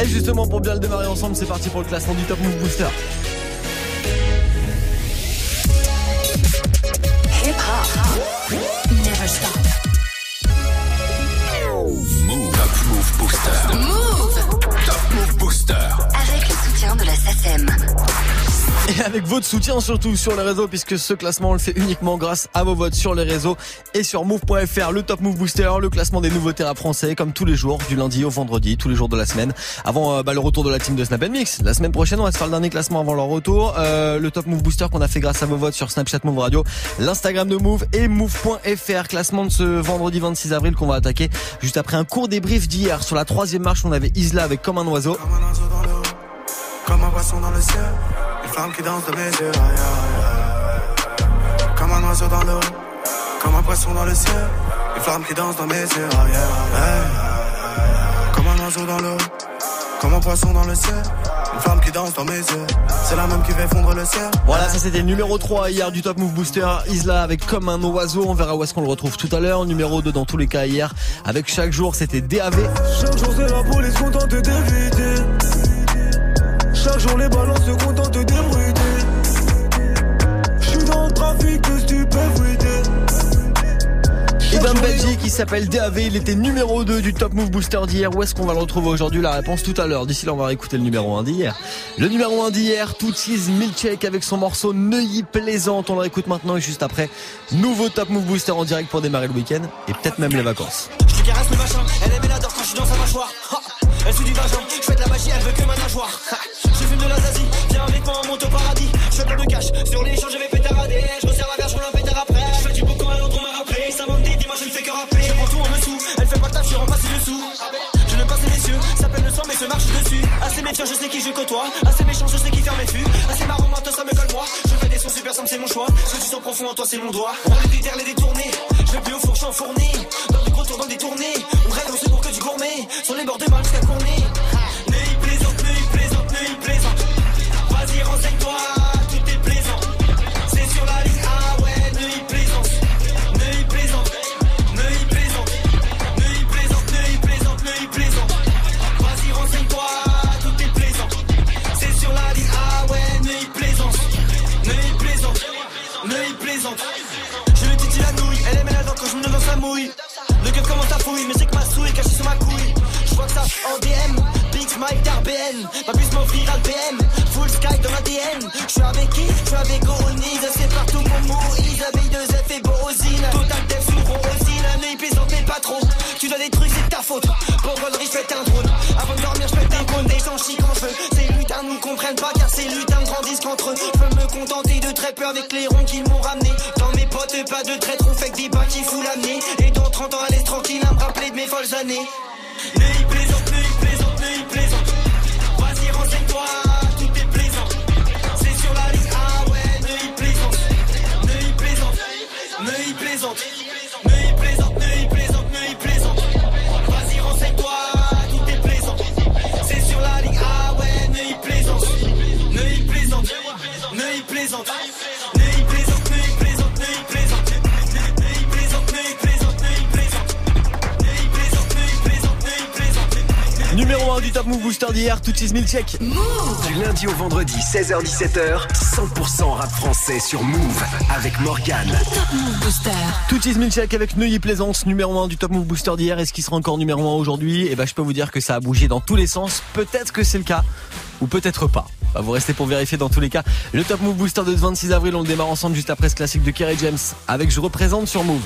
Et justement, pour bien le démarrer ensemble, c'est parti pour le classement du Top Move Booster. Et avec votre soutien surtout sur les réseaux puisque ce classement on le fait uniquement grâce à vos votes sur les réseaux et sur move.fr le top move booster le classement des nouveautés rap français comme tous les jours du lundi au vendredi tous les jours de la semaine. Avant euh, bah, le retour de la team de Snap Mix. La semaine prochaine on va se faire le dernier classement avant leur retour. Euh, le top move booster qu'on a fait grâce à vos votes sur Snapchat Move Radio. l'Instagram de Move et move.fr classement de ce vendredi 26 avril qu'on va attaquer juste après un court débrief d'hier. Sur la troisième marche on avait Isla avec comme un oiseau. Comme un oiseau dans l'eau, comme un le une flamme qui danse de mes yeux. aïe, aïe. Comme un oiseau dans l'eau, comme un poisson dans le ciel, une flamme qui danse dans mes yeux. aïe. Comme un oiseau dans l'eau, comme un poisson dans le ciel, une flamme qui danse dans mes yeux. C'est la même qui fait fondre le ciel. Voilà, ça c'était numéro 3 hier du Top Move Booster. Isla avec comme un oiseau. On verra où est-ce qu'on le retrouve tout à l'heure. Numéro 2 dans tous les cas hier. Avec chaque jour, c'était DAV. Chaque jour c'est la police contente d'éviter Chaque jour les balances se contentent d'ébruiter J'suis dans le trafic de stupéfiés Ivan Benji qui s'appelle DAV. Il était numéro 2 du Top Move Booster d'hier. Où est-ce qu'on va le retrouver aujourd'hui La réponse tout à l'heure. D'ici là, on va réécouter le numéro 1 d'hier. Le numéro 1 d'hier, Tootsies Milkshake avec son morceau Neuilly Plaisante. On le réécoute maintenant et juste après. Nouveau Top Move Booster en direct pour démarrer le week-end et peut-être même les vacances. Je te caresse le machin, elle aime et l'adore quand je suis dans sa mâchoire Elle suit du vagin, je fais de la magie, elle veut que ma nageoire moi, on Je fais plein de cash, sur les champs je vais pétarader Je resserre la verge, roule un pétard après. Je fais du beau quand elle entre m'a rappelé. Ça m'en dit, dis-moi je ne fais que rappeler. Je prends tout en dessous, elle fait pas le taf, je rends pas ses dessous Je ne passe les ça peine le sang mais se marche dessus. Assez méfiant, je sais qui je côtoie. Assez méchant, je sais qui ferme mes fûts. Assez marrant, maintenant ça me colle moi. Je fais des sons super simples, c'est mon choix. Ce que tu sens profond en toi, c'est mon doigt. On déterre, les détourner Je vais plus au four, je suis enfourné Dans du gros tour, dans des tournées On rêve, on se pour que du gourmet. Sur les bords de mal jusqu'à Cournet Vas-y, Je suis avec qui Je suis avec Oronise, c'est partout mon Moïse Abeille de Zef et Borosine Total Def sous Rosine, un plaisante mais pas trop. Tu dois des trucs, c'est ta faute. Riche, fais un drone. Avant de dormir, je des cônes, des gens chient quand je veux Ces lutins nous comprennent pas car ces lutins grandissent qu'entre eux. Je peux me contenter de très peu avec les ronds 1 du Top Move Booster d'hier, Tootsies Milkshake. Du lundi au vendredi, 16h-17h, 100% rap français sur Move avec Morgane. Top Move Booster. Tootsies Milkshake avec Neuilly Plaisance, numéro 1 du Top Move Booster d'hier. Est-ce qu'il sera encore numéro 1 aujourd'hui? Et ben, je peux vous dire que ça a bougé dans tous les sens. Peut-être que c'est le cas, ou peut-être pas. Bah, vous restez pour vérifier dans tous les cas. Le Top Move Booster de ce 26 avril, on le démarre ensemble juste après ce classique de Kerry James avec Je représente sur Move.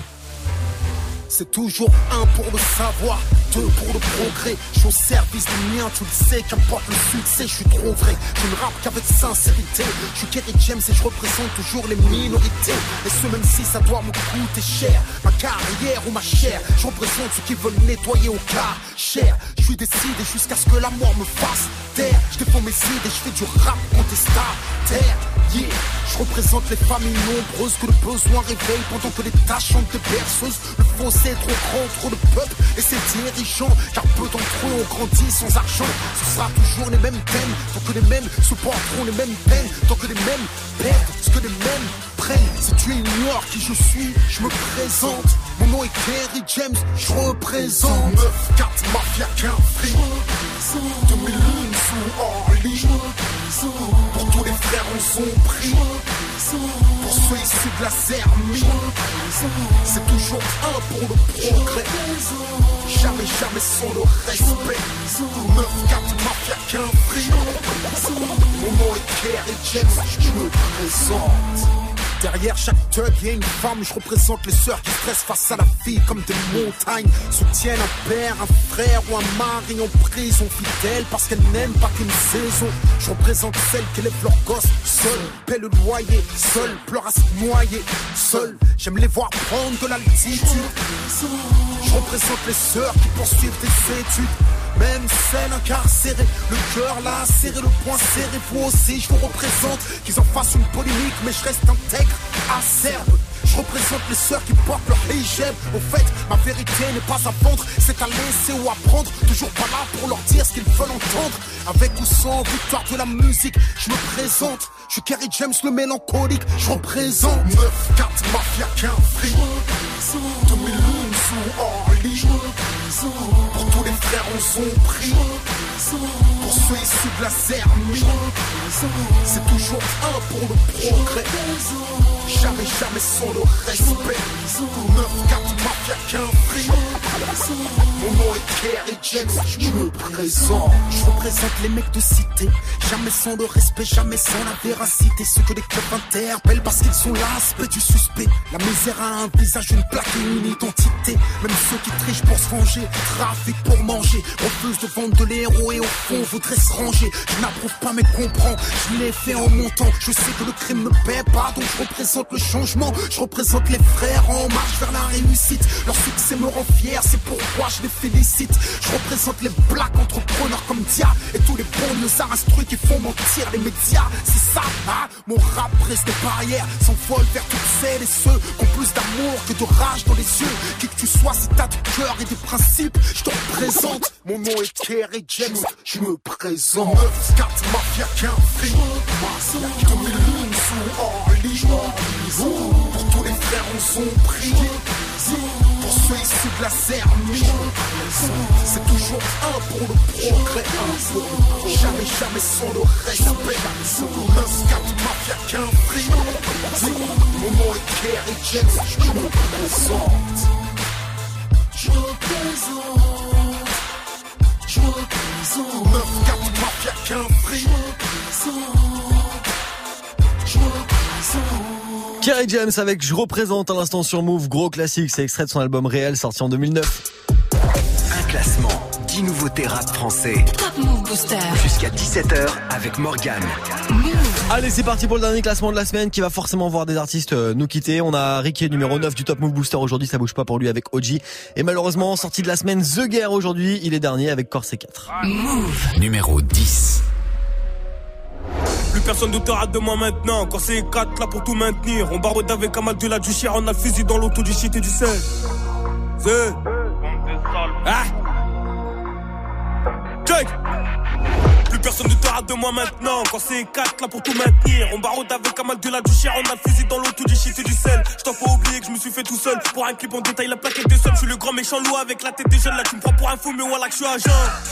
C'est toujours un pour le savoir, deux pour le progrès. Je suis au service des miens, tu le sais, qu'importe le succès, je suis trop vrai. Je ne rappe qu'avec sincérité. Je suis Kerry James et je représente toujours les minorités. Et ce même si ça doit me coûter cher, ma carrière ou ma chair. Je représente ceux qui veulent nettoyer au cas cher. Je suis décidé jusqu'à ce que la mort me fasse taire. Je défends mes idées, je fais du rap contestataire. Yeah. Je représente les familles nombreuses que le besoin réveille pendant que les tâches sont des berceuses. Le fossé est trop grand, trop de peuple et c'est Car peu d'entre eux ont grandi sans argent. Ce sera toujours les mêmes thèmes, tant que les mêmes supporteront les mêmes peines, tant que les mêmes perdent ce que les mêmes prennent. Si tu ignores qui je suis, je me présente. Mon nom est Kerry James, je représente 9-4 Mafia qu'un fric 2001 sous Orly frères on son prix Pour ceux issus de la Zermie C'est toujours un pour le progrès. Jamais, jamais sans le respect. 9-4 Mafia qu'un fric Mon nom est Kerry James, je me présente Derrière chaque thug, y a une femme. Je représente les sœurs qui stressent face à la vie comme des montagnes. Soutiennent un père, un frère ou un mari en prison fidèle parce qu'elles n'aiment pas qu'une saison. Je représente celles qui élèvent leurs gosses seules, paient le loyer, seules, pleurent à se noyer, seules. J'aime les voir prendre de l'altitude. Je représente les sœurs qui poursuivent des études. Même celle incarcérée, le cœur là serré, le poing serré, vous aussi je vous représente. Qu'ils en fassent une polémique mais je reste intègre, acerbe. Je représente les sœurs qui portent leur hijab. Au fait, ma vérité n'est pas à vendre. C'est à laisser ou à prendre. Toujours pas là pour leur dire ce qu'ils veulent entendre. Avec ou sans victoire de la musique Je me présente. Je suis Kerry James le mélancolique. Je représente. 9-4 Mafia qu'un fric. 2001 sous Pour tous les on son prix Pour ceux issus de la C'est toujours un pour le progrès. Jamais, jamais sans le respect. 9-4 Mafia qu'un fric. Mon nom est Kerry James, je me présente. Je représente les mecs de cité. Jamais sans le respect, jamais sans la véracité. Ceux que les clubs interpellent parce qu'ils sont l'aspect du suspect. La misère a un visage, une plaque et une identité. Même ceux qui trichent pour se venger Trafic pour manger. Refusent de vendre de l'héros et au fond voudraient se ranger. Je n'approuve pas mais comprends. Je l'ai fait en montant. Je sais que le crime ne paie pas Donc je représente le changement. Je représente les frères en marche vers la réussite. Leur succès me rend fier C'est pourquoi je les félicite. Je représente les black entrepreneurs comme Dia Et tous les bons instruits qui font mentir les médias. C'est ça, hein? Mon rap brise des barrières S'envole vers toutes celles et ceux Qui ont plus d'amour que de rage dans les yeux. Qui que tu sois si t'as du cœur et des principes. Je te représente. Mon nom est Kerry James Je me présente. 9-4 Mafia qu'un fric 2001 sous Orly Pour tous les frères on son prix Pour ceux issus de la Zermie C'est toujours un pour le progrès Jamais, jamais sans le respect. 9-4 Mafia qu'un fric Mon nom est Kerry James Je me présente. Je représente Je représente 9-4 Mafia qu'un fric Je représente Kerry James avec Je représente à l'instant sur Move, gros classique, c'est extrait de son album réel sorti en 2009. Un classement, 10 nouveautés rap français. Top Move Booster. Jusqu'à 17h avec Morgane. Allez, c'est parti pour le dernier classement de la semaine qui va forcément voir des artistes euh, nous quitter. On a Ricky numéro 9 du Top Move Booster aujourd'hui, ça bouge pas pour lui avec OG. Et malheureusement, sortie de la semaine The Guerre aujourd'hui, il est dernier avec Corset 4. Numéro 10. Plus personne ne te rate de moi maintenant. Quand c'est 4 là pour tout maintenir. On barre avec un de la du chien. On a le fusil dans l'auto du shit et du sel. C'est. Ah! Check! Personne ne te rate de moi maintenant. Quand c'est 4 là pour tout maintenir. On barre avec un de la du chien. On a le fusil dans l'auto du shit et du sel. Je t'en faut oublier que je me suis fait tout seul. Pour un clip en détail, la plaquette des sommes. Je suis le grand méchant loup avec la tête des jeunes. Là, tu me prends pour un fou, mais voilà que je suis agent.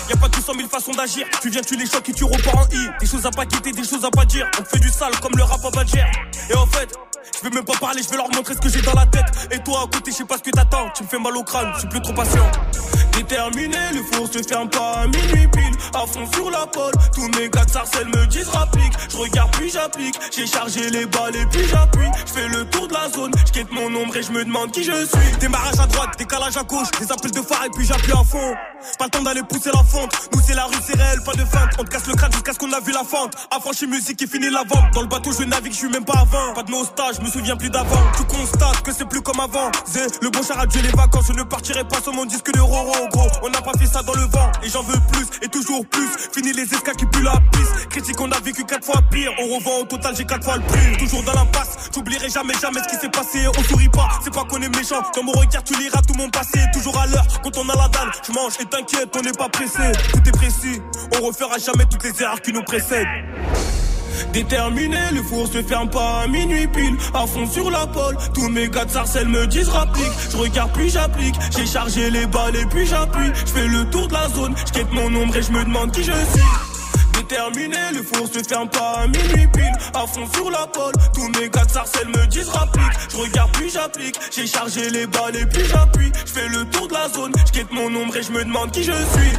Y a pas 200 000 façons d'agir. Tu viens, tu les chocs et tu repars en I. Des choses à pas quitter, des choses à pas dire. On fait du sale comme le rap à Badger. Et en fait, je vais même pas parler, je vais leur montrer ce que j'ai dans la tête. Et toi, à côté, je sais pas ce que t'attends. Tu me fais mal au crâne, je suis plus trop patient. Déterminé, le four se ferme pas à minuit pile. À fond sur la pole, tous mes gars de sarcelles me disent rapplique. Je regarde puis j'applique, j'ai chargé les balles et puis j'appuie. Je fais le tour de la zone, je quitte mon ombre et je me demande qui je suis. Démarrage à droite, décalage à gauche, des appels de phare et puis j'appuie à fond. Pas le temps d'aller pousser la fente, nous c'est la rue, c'est réel, pas de feinte. On te casse le crâne jusqu'à ce qu'on a vu la fente. Affranchi musique et fini la vente. Dans le bateau, je navigue, je suis même pas à 20. Pas de nostalgie, je me souviens plus d'avant. Tu constates que c'est plus comme avant. Zé, le bon char a tué les vacances, je ne partirai pas sur mon disque de Roro, gros. On pas fait ça dans le vent, et j'en veux plus, et toujours plus. Fini les escas qui puent la piste. Critique, on a vécu quatre fois pire. On revend au total, j'ai quatre fois le prix. Toujours dans l'impasse, j'oublierai jamais, jamais ce qui s'est passé. On sourit pas, c'est pas qu'on est méchant. Dans mon regard, tu liras tout mon passé. Toujours à l'heure, quand on a la dalle, je mange et t'inquiète, on n'est pas pressé. Tout est précis, on refera jamais toutes les erreurs qui nous précèdent. Déterminé, le four se ferme pas à minuit pile. À fond sur la pole, tous mes gars de sarcelles me disent rapplique. Je regarde puis j'applique, j'ai chargé les balles et puis j'appuie. Je fais le tour de la zone, je mon ombre et je me demande qui je suis. Déterminé, le four se ferme pas à minuit pile. À fond sur la pole, tous mes gars de sarcelles me disent rapplique. Je regarde puis j'applique, j'ai chargé les balles et puis j'appuie. Je fais le tour de la zone, je mon ombre et je me demande qui je suis.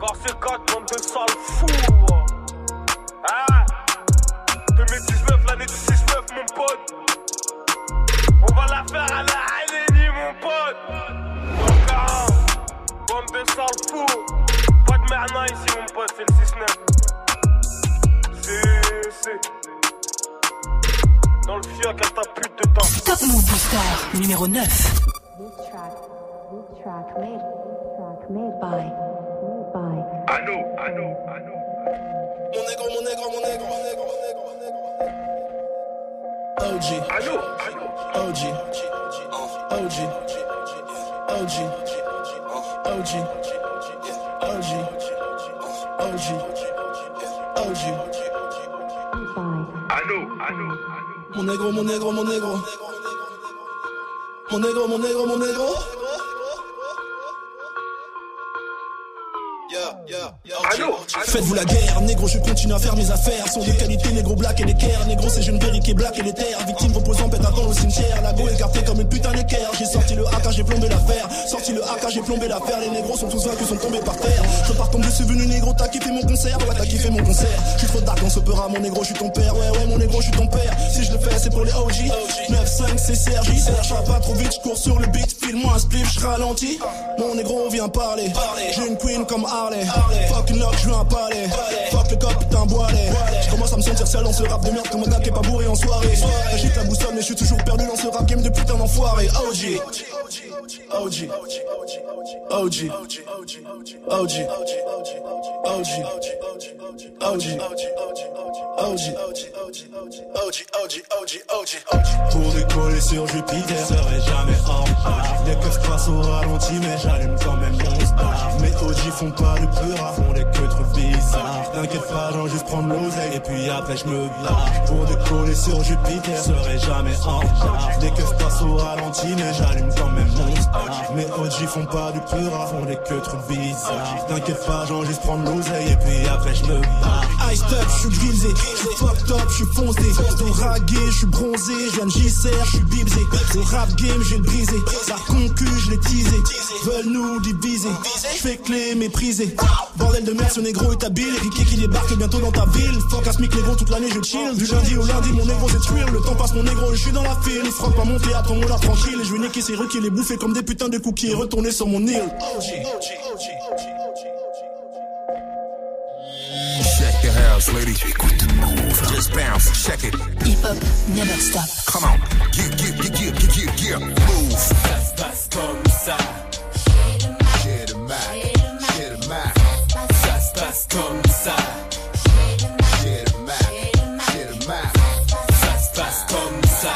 Car c'est 4 bande de sales fous. Va la faire à la Haïlénie, mon pote. Donc, ah, bande de sales fous. Pas de merna ici, mon pote, c'est le 6-9. C'est, c'est. Dans le fioc à ta pute de temps. Top Move Booster numéro 9. This track, this track made, this track made by, made by. Allô, allô, allô. Mon négro, mon négro, mon négro, mon négro, mon négro, mon négro. OG, Allô, allô. OG, OG, OG, OG, OG, OG, OG. og. I know, I know, I know. Mon negro, mon negro, mon negro. Mon negro, mon negro, mon negro. Allô, Faites-vous la guerre, négro, je continue à faire mes affaires. Sont de qualité, négro black et l'équerre. Négro, c'est jeune berry qui est black et terres. Victime reposant, pète à temps au cimetière. La go écartée comme une putain d'équerre. J'ai sorti le AK, j'ai plombé l'affaire. Sorti le AK, j'ai plombé l'affaire. Les négros sont tous vaincus, sont tombés par terre. Je comme je suis venu, négro, t'as kiffé mon concert. Ouais, t'as kiffé mon concert. Je suis trop dark, on se pera, mon négro, je suis ton père. Ouais, ouais, mon négro, je suis ton père. Si je le fais, c'est pour les OG. 9-5, c'est Sergi. Serge, pas trop vite, je cours sur le beat. File-moi un spliff, je ralentis. Mon négro vient parler. J'ai une queen comme Harley. Fuck une lock, je veux un palais. Boilet. Je commence à me sentir seul dans ce rap de merde que mon gars qui est pas bourré en soirée. J'ai la boussole, mais je suis toujours perdu dans ce rap game de putain d'enfoiré. OG. OG. OG. OG. OG. OG. OG. Pour décoller sur Jupiter, je serai jamais en retard. Les keufs passent au ralenti, mais j'allume quand même mon star. Mes OG font pas de peur, font les queues trop T'inquiète pas, j'en juste prendre l'oseille et puis après je me barre. Pour décoller sur Jupiter, serait jamais en retard. Les keufs passent au ralenti, mais j'allume quand même mon star. Mes OG font pas du peur, font des queues trop bizarres. T'inquiète pas, j'en juste prendre l'oseille et puis après je me barre. Ice up, je suis grisé, je up, je suis foncé. Ton ragué, je suis bronzé, je viens de JCR, je suis bibsé. Le rap game, j'ai le brisé. La concu, je l'ai teasé. Veulent nous diviser. Je fais clé, méprisé. Bordel de merde, ce négro est habile. Ricky qui débarque bientôt dans ta ville. Asmic négro, toute l'année je chill. Du lundi au lundi, mon négro c'est tuer. Le temps passe, mon négro, je suis dans la file. Il frotte pas mon théâtre, on l'a tranquille. Et je vais niquer ces rues qui les bouffer comme des putains de cookies. Et retourner sur mon île. Shake your house, lady. Just bounce, shake it. Hip Hop Never Stop. Come on. Get, get, get, get, get, get, get. Move. Ça se passe comme ça. comme ça. J'ai le Ça se passe comme ça.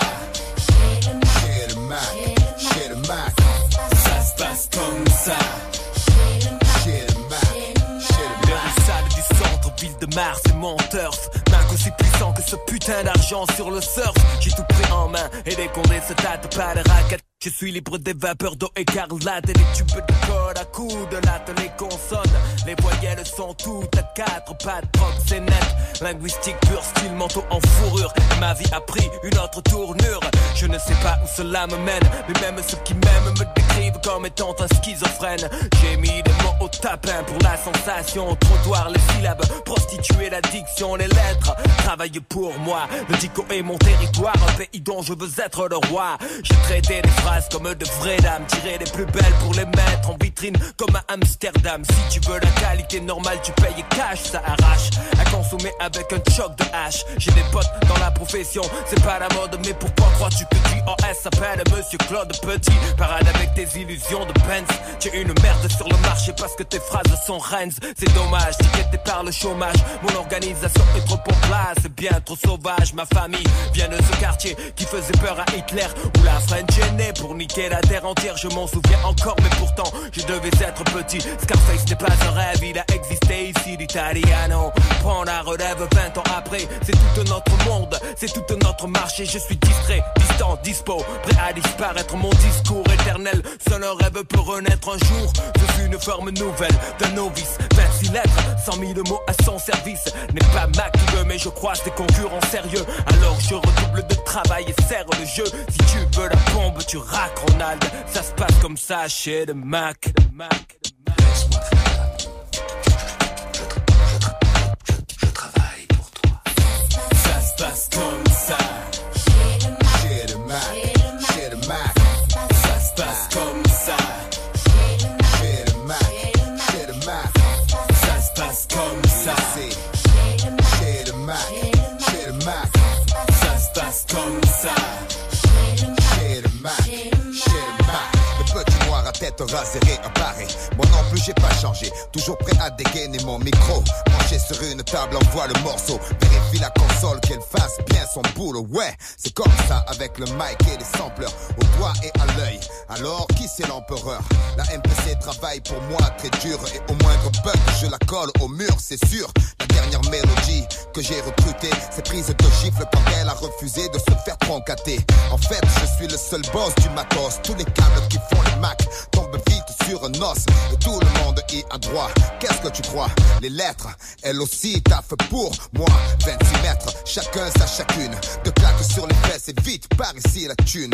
De Mars et mon turf aussi puissant que ce putain d'argent sur le surf. J'ai tout pris en main et dès qu'on est ce de pas de raquettes je suis libre des vapeurs d'eau écarlate et les tubes de code à coups de latte les consonnes. Les voyelles sont toutes à quatre pattes, c'est net. Linguistique pur, style manteau en fourrure. Ma vie a pris une autre tournure. Je ne sais pas où cela me mène, mais même ceux qui m'aiment me décrivent comme étant un schizophrène. J'ai mis des mots au tapin pour la sensation. Trottoir, les syllabes, prostituer l'addiction, les lettres. Travailler pour moi, le dico est mon territoire, un pays dont je veux être le roi. J'ai traité des phrases comme de vraies dames, tiré les plus belles pour les mettre en vitrine comme à Amsterdam. Si tu veux la qualité normale, tu payes cash, ça arrache. À consommer avec un choc de hache. J'ai des potes dans la profession, c'est pas la mode, mais pourquoi crois-tu que QOS s'appelle Monsieur Claude Petit Parade avec tes illusions de Benz. Tu es une merde sur le marché parce que tes phrases sont reines. C'est dommage, t'es par le chômage. Mon organisation est trop en place, bien trop sauvage. Ma famille vient de ce quartier qui faisait peur à Hitler. Où la French est pour niquer la terre entière. Je m'en souviens encore, mais pourtant je devais être petit. Scarface n'est pas un rêve, il a existé ici. L'Italiano prend la relève 20 ans après. C'est tout notre monde, c'est tout notre marché. Je suis distrait, distant, dispo, prêt à disparaître. Mon discours éternel, seul un rêve peut renaître un jour. Suis une forme nouvelle d'un novice. 26 lettres, 100 000 mots à son service. N'est pas qui veut, mais je croise des concurrents sérieux. Alors je redouble de travail et serre le jeu. Si tu veux la bombe, tu raques Ronald. Ça se passe comme ça chez le Mac. Le Mac. Noir j'ai pas changé. Toujours prêt à dégainer mon micro. Branché sur une table, envoie le morceau. Vérifie la console qu'elle fasse bien son boulot. Ouais, c'est comme ça avec le mic et les sampleurs. Au doigt et à l'œil. Alors, qui c'est l'empereur? La MPC travaille pour moi très dur. Et au moindre bug, je la colle au mur, c'est sûr. La dernière mélodie que j'ai recrutée, c'est prise de gifle quand elle a refusé de se faire troncater. En fait, je suis le seul boss du matos. Tous les câbles qui font les Mac tombent vite os. Et tout le monde y a droit. Qu'est-ce que tu crois? Les lettres, elles aussi taffent pour moi. 26 mètres, chacun sa chacune. De claques sur les fesses et vite par ici la thune.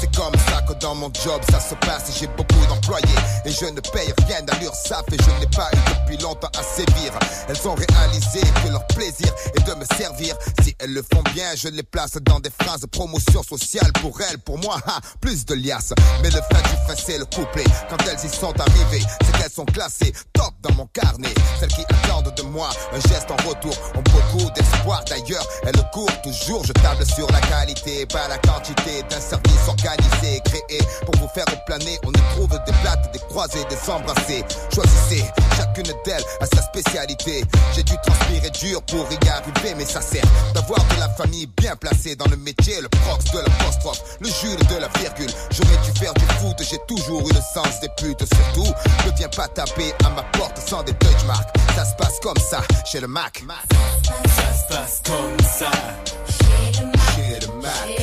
C'est comme ça que dans mon job ça se passe. J'ai beaucoup d'employés et je ne paye rien d'allure saf et je n'ai pas eu depuis longtemps à sévir. Elles ont réalisé que leur plaisir est de me servir. Si elles le font bien, je les place dans des phrases promotion sociale pour elles, pour moi. ha, plus de liasses. Mais le fin du fin c'est le couplet. Quand elles y sont arrivées, c'est qu'elles sont classées top dans mon carnet. Celles qui attendent de moi un geste en retour ont beaucoup d'espoir. D'ailleurs, elles courent toujours. Je table sur la qualité, pas la quantité d'un service organisé, créé pour vous faire planer. On y trouve des plates, des croisés, des embrassés. Choisissez, chacune d'elles a sa spécialité. J'ai dû transpirer dur pour y arriver, mais ça sert d'avoir de la famille bien placée dans le métier. Le prox de l'apostrophe, le Jules de la virgule. J'aurais dû faire du foot, j'ai toujours eu le sens des putes. Surtout, ne viens pas taper à ma porte sans des marques. Ça se passe comme ça chez le Mac. Ça se passe comme ça. Chez le Mac, chez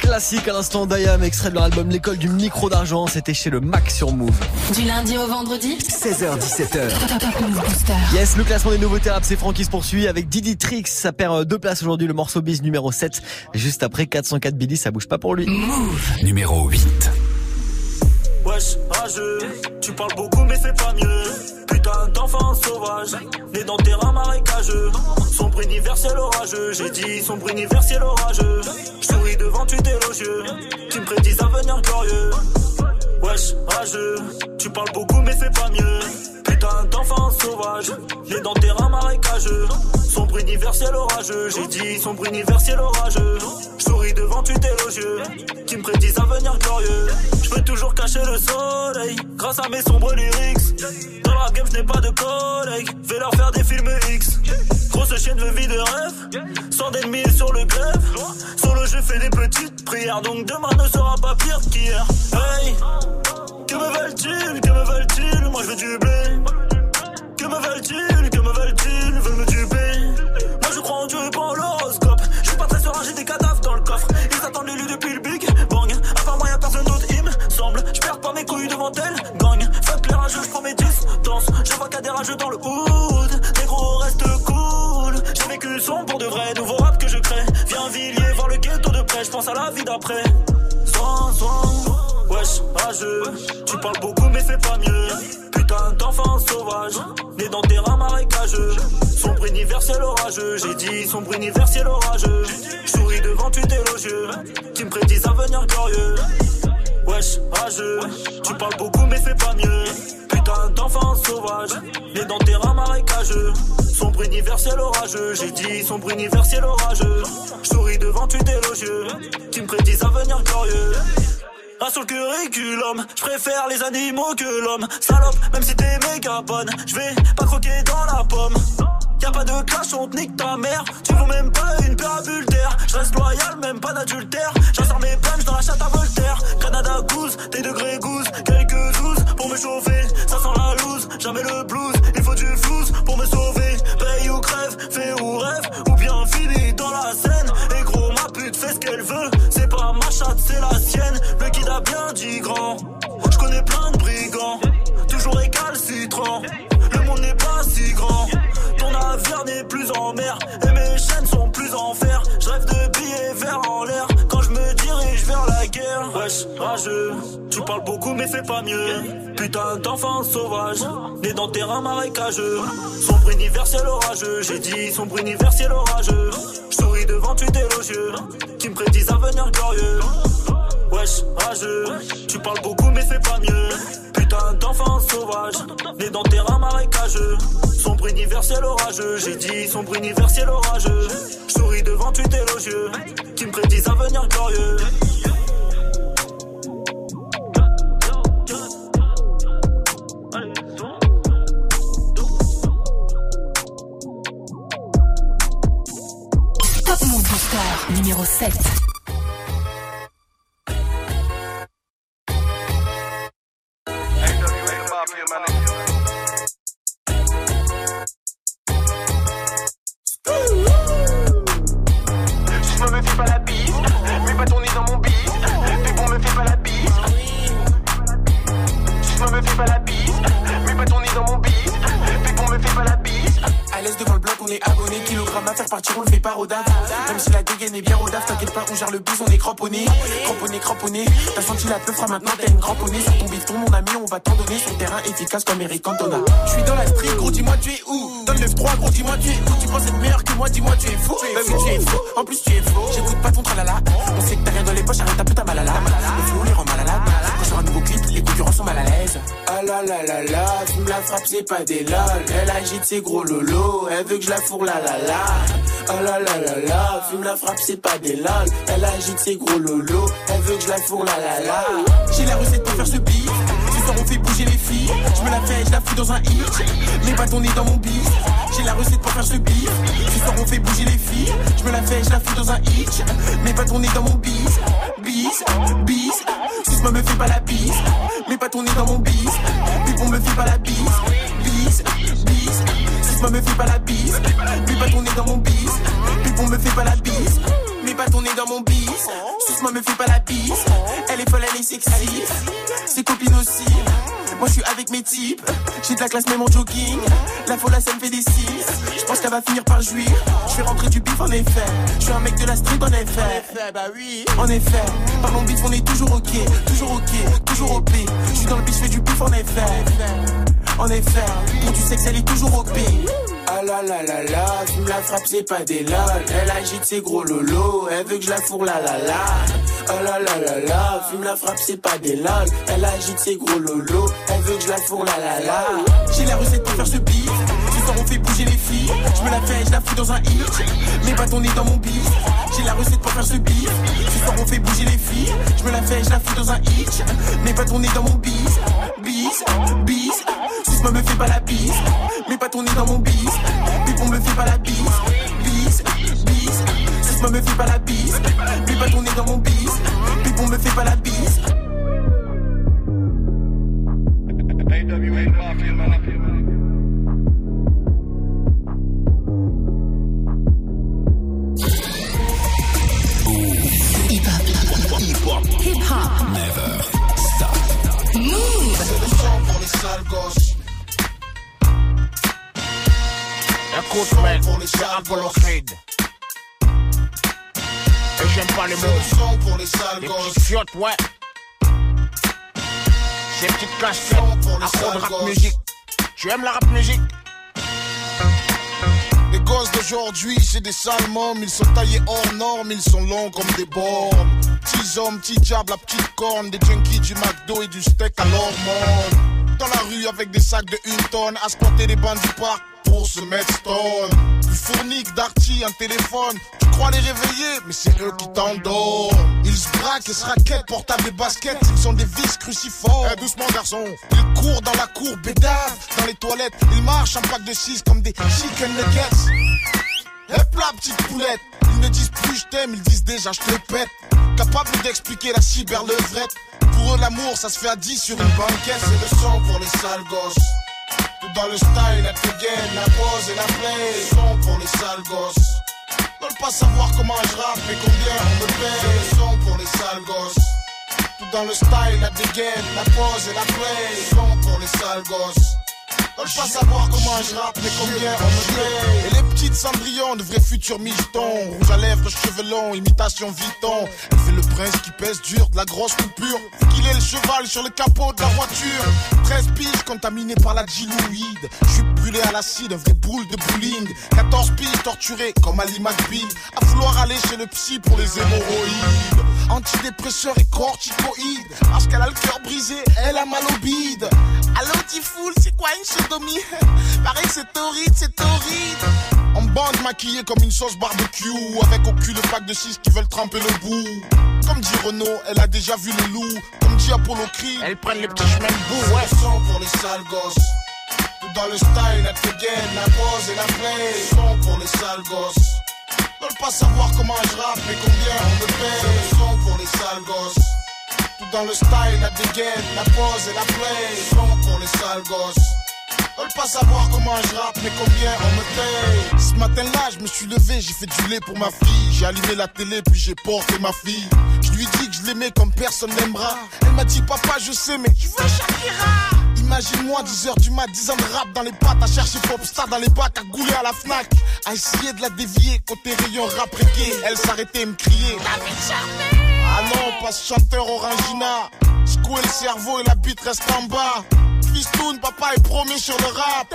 classique à l'instant d'Ayam, extrait de leur album L'école du micro d'argent, c'était chez le Mac sur Move. Du lundi au vendredi 16h17h. Top Move Booster. Yes, le classement des nouveautés rap, c'est Franck qui se poursuit avec Didi Trix, ça perd euh, deux places aujourd'hui, le morceau bis numéro 7, juste après 404 Billy, ça bouge pas pour lui. Numéro 8. Wesh, rageux, tu parles beaucoup mais c'est pas mieux. Putain d'enfant sauvage, né dans terrain marécageux. Sombre universel orageux, j'ai dit sombre universel orageux. Souris devant tu élogieux, qui me prédisent un avenir glorieux. Wesh, rageux, tu parles beaucoup mais c'est pas mieux. Putain d'enfant sauvage, né dans terrain marécageux. Sombre universel orageux, j'ai dit sombre universel orageux. Souris devant tu élogieux, qui me prédisent un avenir glorieux. Je peux toujours cacher le soleil, grâce à mes sombres lyrics. Dans la game, je pas de collègues, vais leur faire des films X. Grosse chienne de vie de rêve, sans d'ennemis sur le grève. Solo, je fais des petites prières, donc demain ne sera pas pire qu'hier. Hey, que me veulent-ils, que me veulent-ils? Moi je veux du blé. Que me veulent-ils, que me veulent-ils Veulent me tuer. Moi je crois en Dieu et pas en l'horoscope. Je suis pas très serein, j'ai des cadavres dans le coffre. Ils attendent l'élu depuis le big bang. À part moi y'a personne d'autre, il me semble. Je perds pas mes couilles devant elle, gagne. Fuck les rageux, je prends mes distances. Je vois a des rageux dans le hood. Les gros reste cool. J'ai vécu son pour de vrai, nouveau rap que je crée. Viens Villiers voir le ghetto de près, je pense à la vie d'après. Soin, soin. Wesh, rageux, tu parles beaucoup mais c'est pas mieux. Putain d'enfant sauvage, né dans terrain marécageux. Sombre universel orageux, j'ai dit sombre universel orageux. Souris devant tu élogieux, qui me prédisent un avenir glorieux. Wesh, rageux. Tu parles beaucoup mais fais pas mieux. Putain d'enfant sauvage, né dans terrain marécageux. Sombre universel orageux, j'ai dit sombre universel orageux. Souris devant tu d'élogieux, qui me prédisent un avenir glorieux. Sur le curriculum, je préfère les animaux que l'homme. Salope, même si t'es méga bonne, je vais pas croquer dans la pomme. Y'a pas de clash, on te nique ta mère. Tu vaux même pas une bulle d'air. Je reste loyal, même pas d'adultère. J'insère mes punches dans la chatte à Voltaire. Canada Goose, des degrés goose. Quelques douze pour me chauffer. Ça sent la loose, jamais le blues. Il faut du flouze pour me sauver. Paye ou crève, fais ou rêve. Ou bien fini dans la scène. Et gros, fait ce qu'elle veut. C'est pas ma chatte, c'est la sienne. Le kid a bien dit grand. Je connais plein de brigands. Toujours récalcitrant. Le monde n'est pas si grand. Ton navire n'est plus en mer. Et mes chaînes sont plus en fer. Je rêve de billets verts en l'air. Wesh, rageux. Tu parles beaucoup mais fais pas mieux. Putain d'enfant sauvage. Né dans terrain marécageux. Sombre universel orageux. J'ai dit sombre universel orageux. Je souris devant tu d'élogieux. Qui me prédisent un avenir glorieux. Wesh, rageux. Tu parles beaucoup mais fais pas mieux. Putain d'enfant sauvage. Né dans terrain marécageux. Sombre universel orageux. J'ai dit sombre universel orageux. Je souris devant tu d'élogieux. Qui me prédisent un avenir glorieux. Booster numéro 7. Maintenant, t'as une cramponnée. Sur ton bifton, mon ami, on va t'en donner. Sur terrain efficace comme Eric Cantona. Je suis dans la street, gros, dis-moi, tu es où? Dans le 3 gros, dis-moi, tu es où? Tu penses être meilleur que moi, dis-moi, tu es fou. Bah oui, tu es fou. En plus, tu es faux. J'écoute pas ton tralala. On sait que t'as rien dans les poches, arrête un peu ta malala. Le flow les rend mal à la Quand un nouveau clip, les concurrents sont mal à l'aise. Ah là là là là, fume la frappe, c'est pas des lol. Elle agite ses gros lolos, elle veut que je la fourre la la la. Ah là là là là, fume la frappe, c'est pas des lol. Elle agite ses gros lolos, elle veut que je la fourre la la la. J'ai la recette pour faire ce beat. Ce soir on fait bouger les filles. Je me la fais, je la fous dans un hit. Mais pas tourner dans mon beat. J'ai la recette pour faire ce beat. Ce soir on fait bouger les filles. Je me la fais, je la fous dans un hit. Mais pas tourner dans mon beat. Bis, bis. Si me fait pas la bise. Mais pas tourner dans mon bis. Puis on me fait pas la bise. Bis, bis. Si me fait pas la bise. Mais pas tourner dans mon bis. Puis on me fait pas la bise. Mais pas tourner dans mon bis. Si me fait pas la bise. Elle est folle, elle est sexy. Ses copines aussi. Moi je suis avec mes types. J'ai de la classe même en jogging. La folle, ça me fait des six. Je pense qu'elle va finir par jouir. Je vais rentrer du bif en effet. Je suis un mec de la street en effet. bah oui. En effet. Parlons bif, on est toujours ok. Toujours ok. Toujours OP. Je suis dans le bif, je fais du bif en effet. En effet. Pour du sexe, elle est toujours OP. Ah là là là là, fume la frappe, c'est pas des lol. Elle agite ses gros lolos, elle veut que je la fourre la la la. Ah là là là là, fume la frappe, c'est pas des lol. Elle agite ses gros lolos, elle veut que je la fourre la la la. J'ai la recette pour faire ce beat. Ce soir on fait bouger les filles. Je me la fais, je la fous dans un hit. Mais pas tourner dans mon beat. J'ai la recette pour faire ce beat. Ce soir on fait bouger les filles. Je me la fais, je la fous dans un hit. Mais pas tourner dans mon beat. Bis, bis. Si me fait pas la bise. Mais pas tourner dans mon bis. Puis on me fait pas la bise. Bis, bis. Si me fait pas la bise. Mais pas tourner dans mon bis. Puis on me fait pas la bise. Hip hop. Hip hop. Never stop. Move. pour les sales gosses. Écoute, mec, c'est Apollo Creed. Et j'aime pas les mots. pour les sales Les gosses. ouais. Ces petites cassettes, accro de rap musique. Tu aimes la rap musique? Les gosses d'aujourd'hui, c'est des sales mômes. Ils sont taillés hors normes, ils sont longs comme des bornes. petits hommes, petits diables, la petite corne, des junkies du McDo et du steak à l'hormone. Dans la rue avec des sacs de une tonne, à squatter les bancs du parc pour se mettre stone. Du fournique, d'arty, un téléphone. Tu crois les réveiller, mais c'est eux qui t'endorment. Ils se braquent et se raquettent, portables et baskets. Ils sont des vis cruciformes. Eh, doucement, garçon. Ils courent dans la cour, bédave. Dans les toilettes, ils marchent en pack de 6 comme des chicken nuggets. Hep là, petite poulette. Ils ne disent plus je t'aime, ils disent déjà je te pète. Capable d'expliquer la cyberlevrette. Pour eux, l'amour, ça se fait à 10 sur une banquette. C'est le sang pour les sales gosses. Dans le style, la gain, la pose et la play. Le son pour les sales gosses. Veulent pas savoir comment je rappe et combien on me paye. Le son pour les sales gosses. Tout dans le style, la dégaine, la pose et la play. Le son pour les sales gosses. Veulent pas savoir comment je rappe, mais combien on me paye. Et les petites cendrillons, de vrais futurs michetons. Rouge à lèvres, cheveux longs, imitation Vuitton. Elle fait le prince qui pèse dur, de la grosse coupure. Qu'il ait le cheval sur le capot de la voiture. 13 piges contaminées par la diluide. Je brûlé à l'acide, un vrai boule de bowling. 14 piges torturées comme Ali McBeal. À vouloir aller chez le psy pour les hémorroïdes. Antidépresseur et corticoïde. Parce qu'elle a le cœur brisé, elle a mal au bide. Allô, Tifoul, c'est quoi une sodomie Pareil, c'est horrible, c'est horrible. En bande maquillée comme une sauce barbecue. Avec au cul le pack de 6 qui veulent tremper le bout. Comme dit Renault, elle a déjà vu le loup. Comme dit Apollo Creed, elles prennent les petits chemins de bout. Ouais, son pour les sales gosses. Tout dans le style, la gain, la pose et la play. Son pour les sales gosses. Veulent pas savoir comment je rappe et combien on me paye. Son pour les sales gosses. Tout dans le style, la dégaine, la pose et la play. Son pour les sales gosses. Veulent pas savoir comment je rappe, mais combien on me paye. Ce matin-là, je me suis levé, j'ai fait du lait pour ma fille. J'ai allumé la télé, puis j'ai porté ma fille. Je lui dis que je l'aimais comme personne n'aimera. Elle m'a dit, papa, je sais, mais je veux Shakira. Imagine-moi 10h du mat, 10 ans de rap dans les pattes, à chercher Popstar dans les bacs, à gouler à la Fnac, à essayer de la dévier, côté rayon rap reggae. Elle s'arrêtait et me crier. Ah non, pas ce chanteur orangina. Secouer le cerveau et la bite reste en bas. Fistoun, papa est promis sur le rap.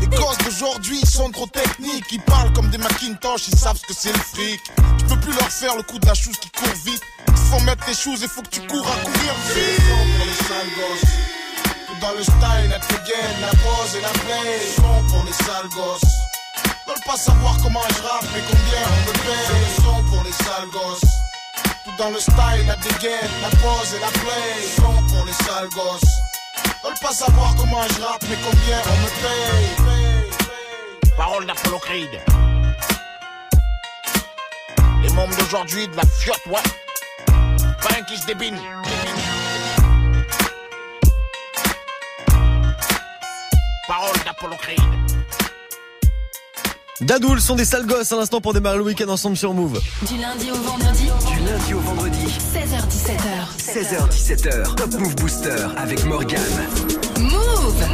Les gosses d'aujourd'hui sont trop techniques. Ils parlent comme des Macintosh, ils savent ce que c'est le fric. Tu peux plus leur faire le coup de la chose qui court vite. Faut mettre tes choses et faut que tu cours à courir vite. pour les sales gosses. Tout Dans le style, la gain, la pose et la play. Son pour les sales gosses. Veulent pas savoir comment je rappe et combien on me paye. C'est le son pour les sales gosses. Tout dans le style, la dégaine, la pose et la play. Son pour les sales gosses. Veulent pas savoir comment je rappe mais combien on me paye. Parole d'Apollo Creed. Les membres d'aujourd'hui de la fiotte, ouais. Pas un qui se débine. Parole d'Apollo Creed. Dadoul sont des sales gosses à l'instant pour démarrer le week-end ensemble sur Move. Du lundi au vendredi. Du lundi au vendredi. 16h17h. 16h17h. Top Move Booster avec Morgan. Move.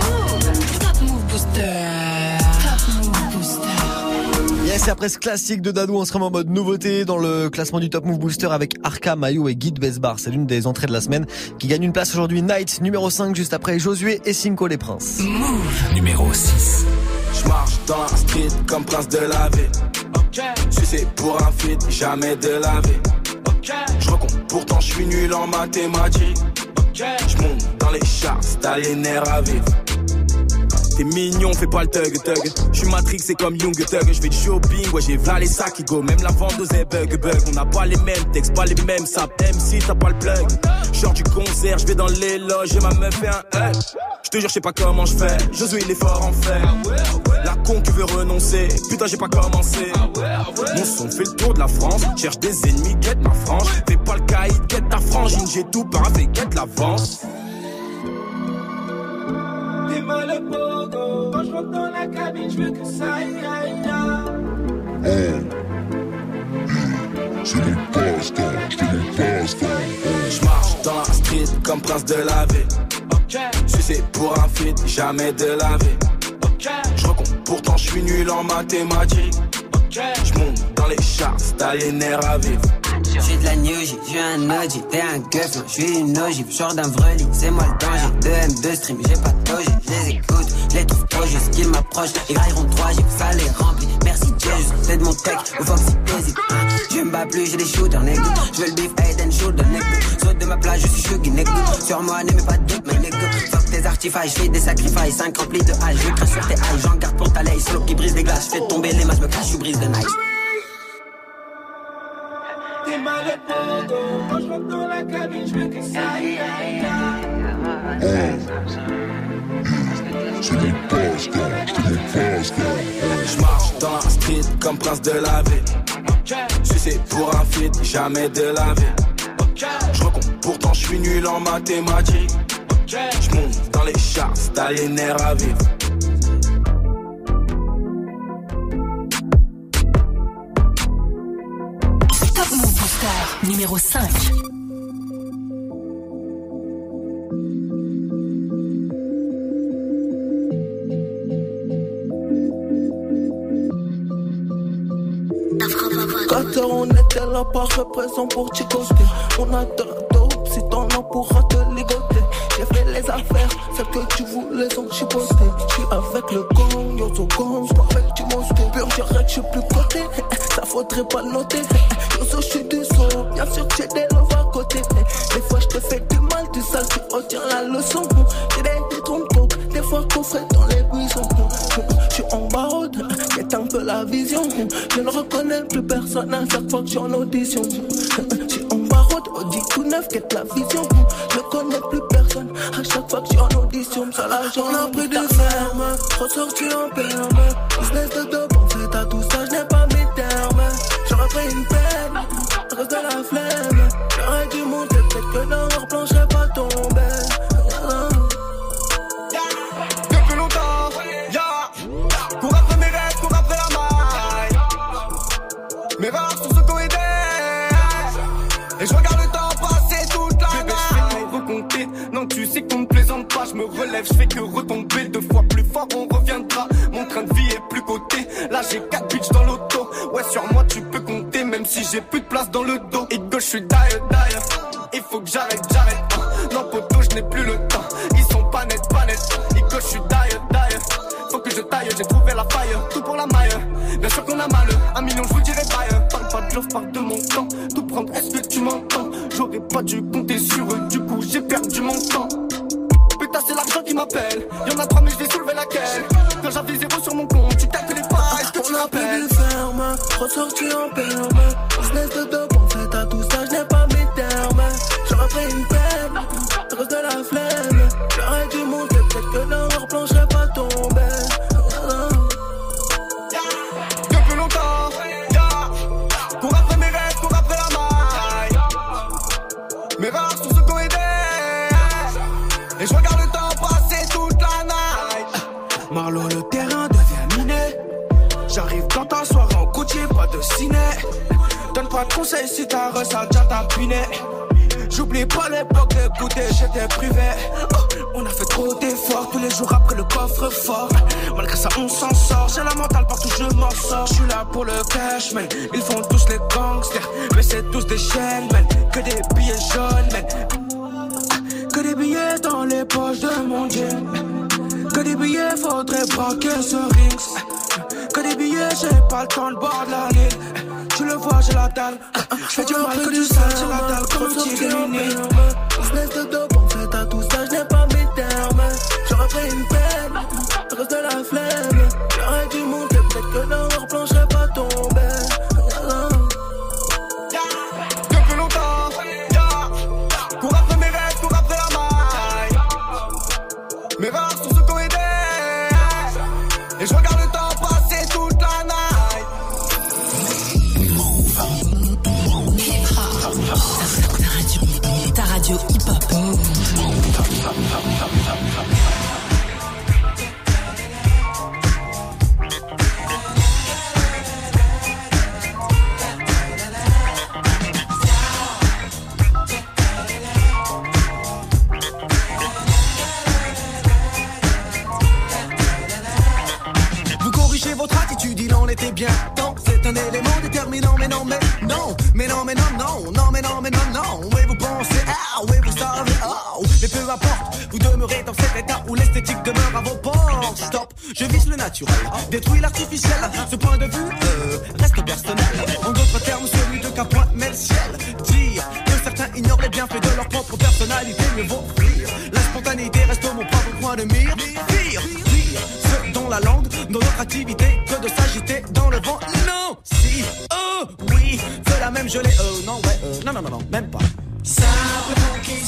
Top Move Booster. Top Move Booster. Yes, et après ce classique de Dadou, on sera en mode nouveauté dans le classement du Top Move Booster avec Arca, Mayo et Guide Besbar. C'est l'une des entrées de la semaine qui gagne une place aujourd'hui. Night, numéro 5, juste après Josué et Cinco les Princes. Move. Numéro 6. Je marche dans la street comme prince de la ville. Sucé pour un feat, jamais de la vie. Je recompte, pourtant je suis nul en mathématiques. Je monte dans les charts, t'as les nerfs à vivre. T'es mignon, fais pas le thug thug. J'suis Matrix, c'est comme Young Thug. J'fais du shopping, ouais j'ai v'là les sacs qui go. Même la vendeuse est bug bug. On n'a pas les mêmes textes, pas les mêmes saps. MC, t'as pas le plug. Genre du concert, j'vais dans les loges et ma meuf fait un hug. J'te jure, j'sais pas comment j'fais. Josué, il est fort en fait. La con qui veut renoncer. Putain, j'ai pas commencé. Mon son fait le tour de la France. Cherche des ennemis, guette ma frange. Fais pas le caïd, guette ta frangine. J'ai tout paravé, guette l'avance. T'es mal le pogo. Quand je rentre dans la cabine, je veux que ça aille, aille, aille. C'est passe-temps, c'est mon passe-temps. Je marche dans la street comme prince de la ville. Sucé pour un feat, jamais de la vie. Je recompte, pourtant je suis nul en mathématiques. Je monte dans les charts, t'as les nerfs à vivre. J'suis de la new J, j'suis un OG, t'es un gueuf, non, j'suis une ogive, genre d'un vreli, c'est moi le danger. De M2 stream, j'ai pas de je les trouve trop juste qu'ils m'approchent? Ils railleront trois, j'ai que ça les remplit. Merci Jesus, c'est de mon tech, le Foxy hésite. Je me bats plus, j'ai des shooters, nigga. Je veux le beef, head and shoulder, nigga. Saute de ma place, je suis shuggy, nigga. Sur moi, n'aimez pas de doute, mais nigga. Fuck tes artifices, fais des sacrifices. 5 remplis de hache, je crache sur tes haches. J'en garde pour ta lay, solo qui brise des glaces. Fais tomber les masses, me cache, je brise de nice. T'es mal. Quand je rentre dans la cabine, je veux que ça aille, C'est passe-temps, c'est passe-temps. Je marche dans la street comme prince de la ville. Si c'est pour un feat, jamais de la vie. Je recompte, pourtant je suis nul en mathématiques. Je monte dans les charts, t'as les nerfs à vivre. Top Move Booster numéro 5. On était là, parfait présent pour Chicoté. On a de la dope, si t'en as pourra te ligoter. J'ai fait les affaires, celles que tu voulais sont chipoter. J'suis avec le gang, yo so gang, j'suis avec du mosquée. Pur direct, j'suis plus côté, ça faudrait pas le noter. Yo so j'suis du son, bien sûr que j'ai des love à côté. Des fois j'te fais du mal, du sale, tu retiens la leçon. J'ai des coke, des fois coffré dans les buissons. J'suis en barode, c'est un peu la vision. Je ne reconnais plus personne à chaque fois que j'suis en audition. J'suis en barode, Audi tout neuf, quête la vision? Je connais plus personne à chaque fois que j'suis en audition. Ça la j'en ai pris de ferme, ressorti en perme. Pas de conseils si ta ressa déjà tapinée. J'oublie pas l'époque de goûter, j'étais privé. Oh, on a fait trop d'efforts tous les jours après le coffre fort. Malgré ça, on s'en sort. J'ai la mentale partout, je m'en sors. Je suis là pour le cash, man. Ils font tous les gangsters, mais c'est tous des chaînes, man. Que des billets jaunes, man. Que des billets dans les poches de mon jean. Que des billets, faudrait braquer ce rings. Que des billets, j'ai pas le temps de boire de la ligne. Tu le vois, j'ai la dalle. Je fais du mal que du sale, j'ai la dalle comme un petit éliminé. Business de dope, en fait, à tout ça, je n'ai pas mes termes. J'aurais pris une peine, reste de la flemme. J'aurais dû monter, peut-être que dans leur plan, pas tombé. Un élément déterminant, mais non, mais non, mais non, mais non, non, non, mais non, mais non, non. Oui, vous pensez, ah, oui, vous savez, oh, mais peu importe, vous demeurez dans cet état où l'esthétique demeure à vos portes. Stop, je vise le naturel, détruis l'artificiel. Ce point de vue euh, reste personnel. En d'autres termes, celui de qu'un met le ciel. Dans notre activité, que de s'agiter dans le vent. Non, si, oh, oui, c'est la même gelée. Euh, non, ouais, euh, non, non, non, non, même pas. Funky,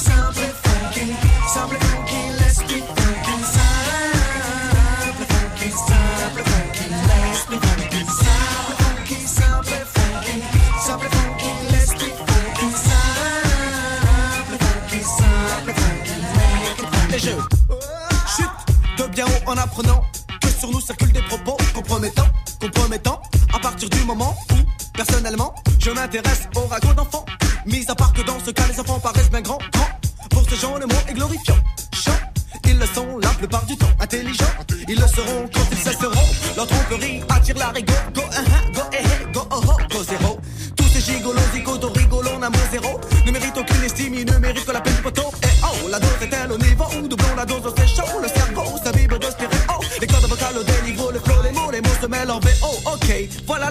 personnellement, je m'intéresse au ragot d'enfants. Mis à part que dans ce cas, les enfants paraissent bien grands. Pour ces gens, le mot est glorifiant. Chant, ils le sont la plupart du temps. Intelligents, ils le seront quand ils cesseront. Leur attire la rigo.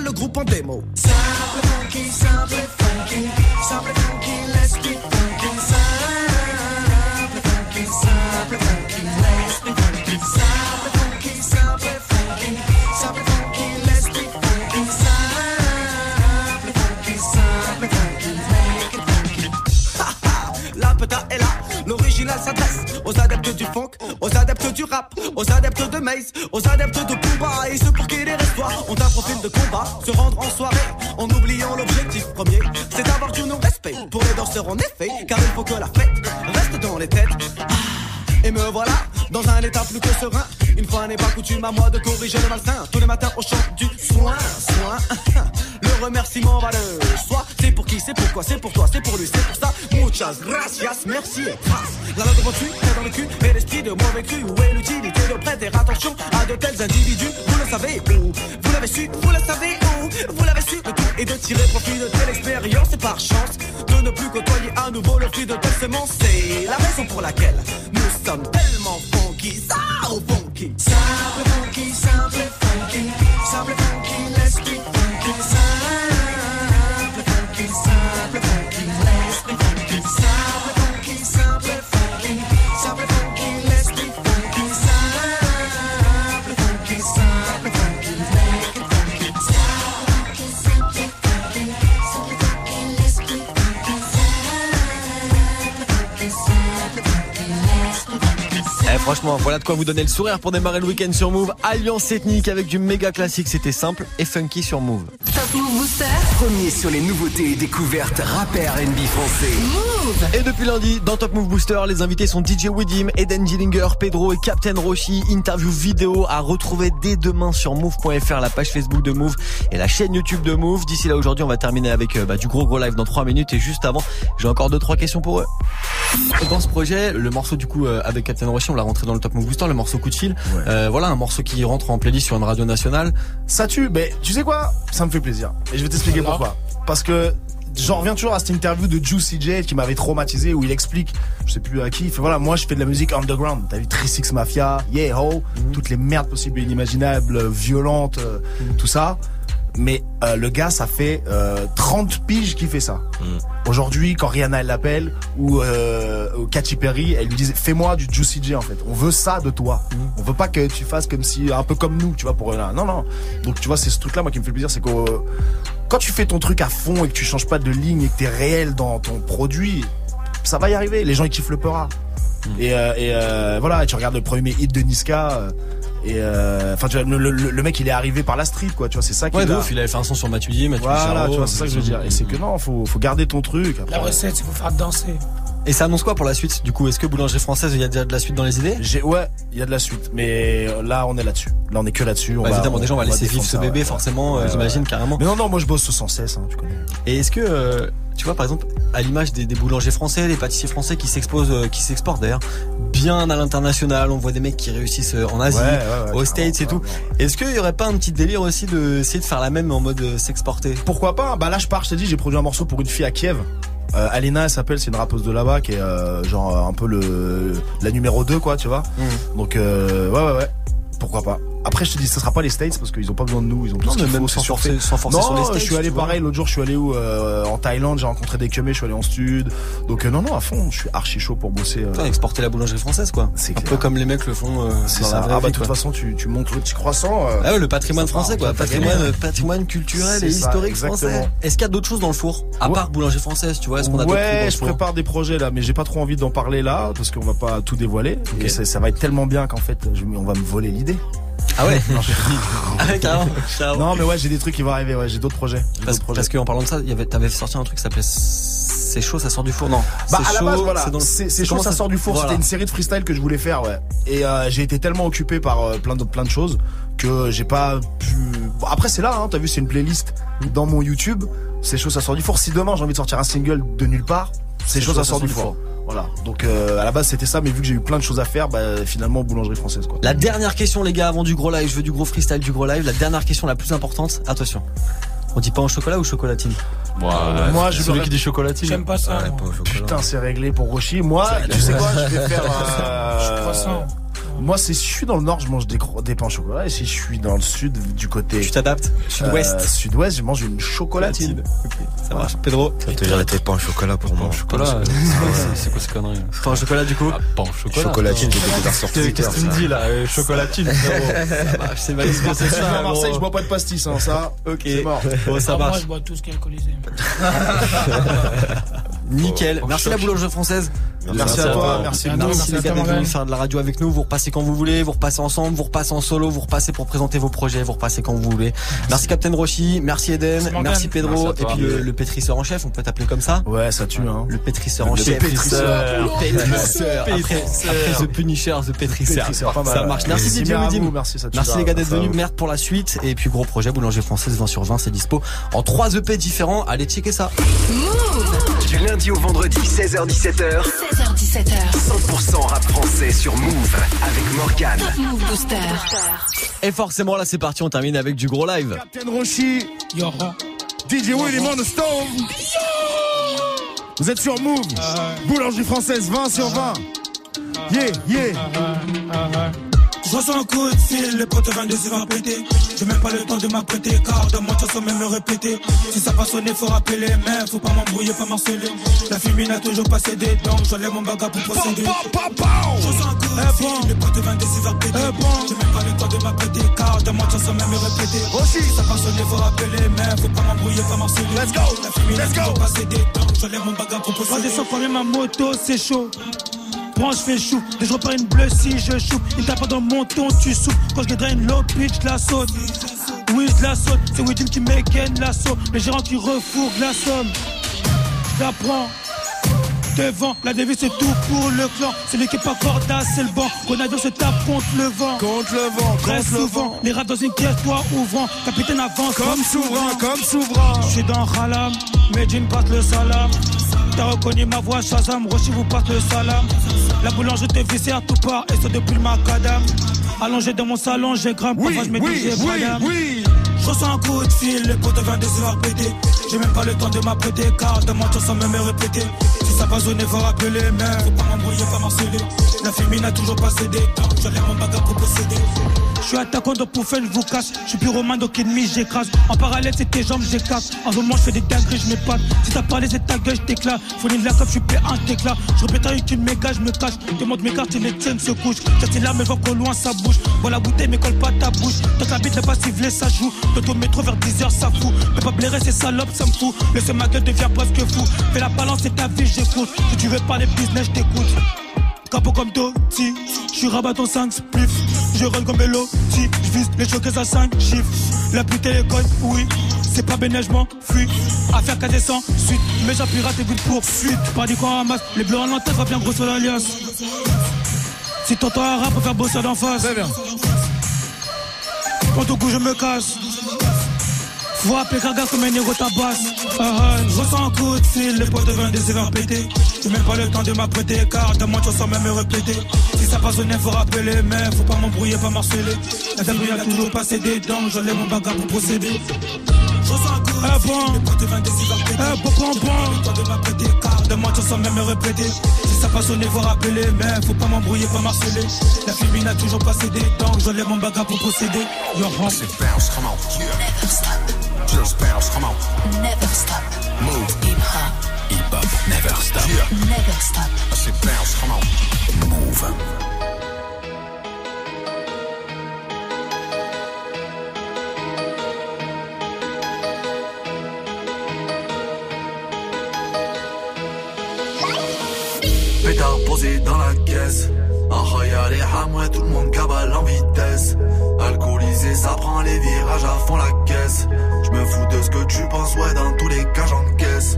Le groupe en démo. Simple funky, simple funky, simple funky, let's be funky. Simple funky, simple funky, let's be funky. Simple funky, simple funky, simple funky, let's be funky. Simple funky, simple funky, make it funky. Ha ha, la peta est là, l'original s'adresse aux adeptes du funk, aux adeptes du rap, aux adeptes de Maze, ont un profil de combat, se rendre en soirée en oubliant l'objectif premier, c'est d'avoir du non-respect pour les danseurs en effet, car il faut que la fête reste dans les têtes. Ah, Et me voilà dans un état plus que serein. Une fois n'est pas coutume à moi de corriger le malsain. Tous les matins au chant du soin, soin. Le remerciement va le soi. C'est pour qui, c'est pourquoi, c'est pour toi, Muchas gracias, merci et grâce. La langue devant tu, dans le cul, et l'esprit de mauvais cru. Où est l'utilité de prêter attention à de tels individus? Vous le savez où? Vous l'avez su, vous le savez où? Vous l'avez su, le tout est de tirer profit de telle expérience et par chance de ne plus côtoyer à nouveau le fruit de telle semence. C'est la raison pour laquelle nous sommes tellement funky, ça funky. Simple funky, simple funky, franchement, voilà de quoi vous donner le sourire pour démarrer le week-end sur Move. Alliance ethnique avec du méga classique, c'était simple et funky sur Move. Top Move Booster. Premier sur les nouveautés et découvertes rappeurs NB français. Move. Et depuis lundi, dans Top Move Booster, les invités sont DJ Widim, Eden Gillinger, Pedro et Captain Roshi. Interview vidéo à retrouver dès demain sur Move.fr, la page Facebook de Move et la chaîne YouTube de Move. D'ici là, aujourd'hui, on va terminer avec euh, bah, du gros gros live dans 3 minutes. Et juste avant, j'ai encore deux trois questions pour eux. Dans ce projet, le morceau du coup euh, avec Captain Roshi, on l'a rentré dans le Top Move Booster, le morceau coup de fil. Euh, voilà, un morceau qui rentre en playlist sur une radio nationale. Ça tue, mais tu sais quoi? Ça me fait plaisir. Et je vais t'expliquer pourquoi. Parce que j'en reviens toujours à cette interview de Juicy J qui m'avait traumatisé où il explique, je sais plus à qui, il fait voilà, moi je fais de la musique underground. T'as vu 36 Mafia, Yeah Ho, toutes les merdes possibles et inimaginables, violentes, euh, tout ça. Mais euh, le gars, ça fait euh, 30 piges qu'il fait ça. Aujourd'hui, quand Rihanna elle l'appelle ou, euh, Katy Perry, elle lui disait fais-moi du Juicy J en fait. On veut ça de toi. On veut pas que tu fasses comme si un peu comme nous, tu vois pour non non. Donc tu vois c'est ce truc là moi qui me fait plaisir, c'est que euh, quand tu fais ton truc à fond et que tu changes pas de ligne et que t'es réel dans ton produit, ça va y arriver. Les gens ils kiffent le. Et, euh, et euh, voilà, et tu regardes le premier hit de Niska. Et euh, enfin, tu vois, le, le- le mec, il est arrivé par la street, quoi. Tu vois, c'est ça qui Ouais, est de ouf, il avait fait un son sur Mathieu Dier, Mathieu Voilà, Charo, tu vois, c'est ça que je veux dire. Et c'est que non, faut, faut garder ton truc. Après, La recette, c'est faut faire danser. Et ça annonce quoi pour la suite Du coup, est-ce que boulangerie française, il y a déjà de la suite dans les idées? J'ai ouais, il y a de la suite, mais euh, là on est là-dessus. Là on est que là-dessus. On Bah, va- évidemment, déjà, on va laisser vivre défendre ce ça, bébé, ouais. forcément, euh, Ouais, j'imagine, carrément. Mais non, non, moi je bosse sans cesse, hein, tu connais. Et est-ce que, euh, tu vois, par exemple, à l'image des, des boulangers français, des pâtissiers français qui s'exposent, euh, qui s'exportent d'ailleurs, bien à l'international, on voit des mecs qui réussissent euh, en Asie, aux States et tout. Est-ce qu'il y aurait pas un petit délire aussi de essayer de faire la même en mode euh, s'exporter? Pourquoi pas? Bah là je pars, je t'ai dit, j'ai produit un morceau pour une fille à Kiev. Euh, Alena elle s'appelle, c'est une rappeuse de là-bas qui est euh, genre un peu le la numéro 2 quoi, tu vois. Donc euh, ouais ouais ouais. Pourquoi pas après, je te dis, ça sera pas les States parce qu'ils ont pas besoin de nous. Ils ont tout Non, ce qu'il mais faut, même c'est sans forcer- sans forcer non, sur les States, je suis allé pareil. L'autre jour, je suis allé où euh, En Thaïlande, j'ai rencontré des keumés, je suis allé en stud. Donc, euh, non, non, à fond, je suis archi chaud pour bosser. euh, exporter la boulangerie française, quoi. Un peu comme les mecs le font. euh, c'est ça. Ah, bah, de toute façon, tu, tu montes le petit croissant. Ah ouais, le patrimoine français, quoi. Patrimoine, patrimoine culturel C'est et historique français. Est-ce qu'il y a d'autres choses dans le four À part boulangerie française, tu vois Est-ce qu'on a d'autres Ouais, je prépare des projets là, mais j'ai pas trop envie d'en parler là parce qu'on va pas tout dévoiler. Et ça, va être tellement bien qu'en fait, on va me voler l'idée. Ah ouais Non, Ah, carrément, carrément. Non, mais ouais, j'ai des trucs qui vont arriver. Ouais, j'ai d'autres projets. Parce, qu'en parlant de ça, t'avais sorti un truc qui s'appelait C'est chaud, ça sort du four. Non. Bah c'est à la chaud, base voilà, c'est chaud, ça sort du four. Voilà. C'était une série de freestyle que je voulais faire, ouais. Et euh, j'ai été tellement occupé par euh, plein de plein de choses que j'ai pas pu. Bon, après c'est là, hein, t'as vu, c'est une playlist dans mon YouTube. C'est chaud, ça sort du four. Si demain j'ai envie de sortir un single de nulle part, c'est chaud, ça sort du four. Voilà. Donc euh, à la base c'était ça, mais vu que j'ai eu plein de choses à faire, bah finalement boulangerie française quoi. La dernière question, les gars, avant du gros live, je veux du gros freestyle, du gros live. La dernière question la plus importante, attention. On dit pain au chocolat ou chocolatine? Euh, moi, je celui qui dit chocolatine. J'aime pas ça. Putain, c'est réglé pour Roshi. Moi, tu sais quoi, je vais faire. euh, Croissant. Moi, c'est si je suis dans le nord, je mange des, des pains au chocolat. Et si je suis dans le sud, du côté. Tu t'adaptes Sud-ouest Euh, Sud-ouest, je mange une chocolatine. Ça marche. Pedro Ça te dire tes pains au chocolat pour moi. Chocolat, euh, c'est quoi, c'est- c'est quoi ces conneries Pain au chocolat, du coup Pain au chocolat. Chocolatine, j'ai découvert sur Qu'est-ce que tu me dis là euh, Chocolatine, frérot. C'est validé, c'est Je suis ça. à Marseille, je bois pas de pastis, hein, ça. Ok. C'est mort. Bon, ça Ah, Moi, marche. je bois tout ce qui est alcoolisé. Nickel. Merci la boulangerie française. Merci à toi, merci. Merci les gars d'être venus faire de la radio avec nous. Vous repassez quand vous voulez, vous repassez ensemble, vous repassez en solo, vous repassez pour présenter vos projets, vous repassez quand vous voulez. Merci Captain Roshi, merci Eden, merci Pedro, et puis le, le pétrisseur en chef, on peut t'appeler comme ça Ouais, ça tue, hein. Le pétrisseur en Le chef. pétrisseur. Le pétrisseur. Après, après The Punisher, The pétrisseur. Pétrisseur, pas mal. Ça marche. Merci Merci Didier ça tue Merci les gars d'être venus. Merde pour la suite. Et puis gros projet, boulanger française 20 sur 20, c'est dispo en 3 EP différents. Allez checker ça. Du lundi au vendredi, 16h-17h, 16h17h. 100% rap français sur Move avec Morgane. Top Move Booster. Et forcément là c'est parti, on termine avec du gros live. Captain Roshi, Yora. DJ Willy on the stove. Vous êtes sur Move. Boulangerie française 20 sur 20. Yeah, yeah. Je reçois un coup de fil, les potes 22 c'est va péter. J'ai même pas le temps de m'apprêter, car de moi tu sans même me répéter. Si ça va sonner, faut rappeler, mais faut pas m'embrouiller, pas m'harceler. La fumée n'a toujours pas cédé, donc j'enlève mon bagage pour procéder. Je reçois un coup de fil, les potes 22 c'est va péter. J'ai même pas le temps de m'apprêter, car moi tu sans même me répéter. Si ça va sonner, faut rappeler, mais faut pas m'embrouiller, pas m'harceler. Let's go, la fumée n'a toujours pas cédé, donc j'enlève mon bagage pour procéder. Quand même ma moto, c'est chaud. Branche fait chou, dès que je repars une bleue si je chou. Il tape pas dans mon ton, tu souffles. Quand je draine l'eau, bitch, je la saute. Oui, je la saute, c'est Widin qui m'égaine l'assaut. Le gérant qui refourgue la somme. Je la prends. Devant, la devise c'est tout pour le clan. Celui qui est pas corda, c'est le banc. Grenadier se tape contre le vent. Contre le vent, Très le souvent, vent. les rats dans une caisse, toi ouvrant. Capitaine avance. Comme souverain, comme souverain. Je suis dans Halam, Medine passe le salam. T'as reconnu ma voix, Shazam, Roshi vous passe le salam. La boulangerie te à tout part, et ça depuis le macadam. Allongé dans mon salon, j'ai grimpe, Oui, parfois je oui, oui, madame. oui. Je reçois un coup de fil, les potes 22 c'est va péter. J'ai même pas le temps de m'apprêter, car de tu sans même me répéter. Ça va sonner, faut rappeler, mais faut pas m'embrouiller, pas m'harceler. La fumée n'a toujours pas cédé, donc j'enlève mon bagage pour posséder. Je suis attaquant de Poufel, je vous cache. Je suis plus donc ennemi, j'écrase. En parallèle, c'est tes jambes, j'écarte. En moment, je fais des dingueries, je m'épate. Si t'as parlé, c'est ta gueule, je t'éclate. Fourni de la cope, je suis plein un t'éclat. Je répète avec une méga, je me cache. Demande mes cartes et les tiennes se couchent. J'étais là, mais vois qu'au loin, ça bouge. Voilà la bouteille, mais colle pas ta bouche. Tant que la bite n'est pas ciblée, ça joue. De ton métro vers 10h, ça fout. Mais pas blairer, c'est salope, ça me fout. Laisse ma gueule devient presque fou. Fais la balance, c'est ta vie, Si tu veux parler business, je t'écoute. Capot comme Totti, je suis rabat en 5 spliff, je roll comme Bellotti, je vise les choquets à 5 chiffres. La les codes, oui, c'est pas béné, je m'en fuis. Affaire casée sans suite, mais j'ai pirate et but pour fuite. Pas du coin ramasse, les bleus en l'entête va bien gros sur l'alias. Si t'entends un rap, faire bosser d'en face. Très bien. Quand au coup, je me casse. Appeler Gaga comme un héros tabasse. Ah, ah, je ressens un coup de fil, les potes de 22 c'est va péter. J'ai même pas le temps de m'apprêter, car de moi tu sans même me répéter. Si ça passe au nez, faut rappeler, mais faut pas m'embrouiller, pas marceler. La famille a toujours pas cédé, donc j'enlève mon bagage pour procéder. Je ressens un coup de fil, les potes de 22 c'est va péter. Eh, bon, bon, bon. J'ai même pas le temps de m'apprêter, car de moi tu sans même me répéter. Si ça pas sonner, faut rappeler. Mais faut pas m'embrouiller, pas marceler. La fille n'a toujours pas cédé. Tant que je lève mon bagarre pour procéder. Bounce, come on. Never stop. Just bounce, come on. Never stop. Move. Hip hop. Hip hop, never stop. Yeah. Never stop. I said bounce, come on. Move. Pétard posé dans la caisse. Y'a les hamouins, tout le monde cabale en vitesse. Alcoolisé, ça prend les virages à fond la caisse. Je me fous de ce que tu penses, ouais, dans tous les cas j'encaisse.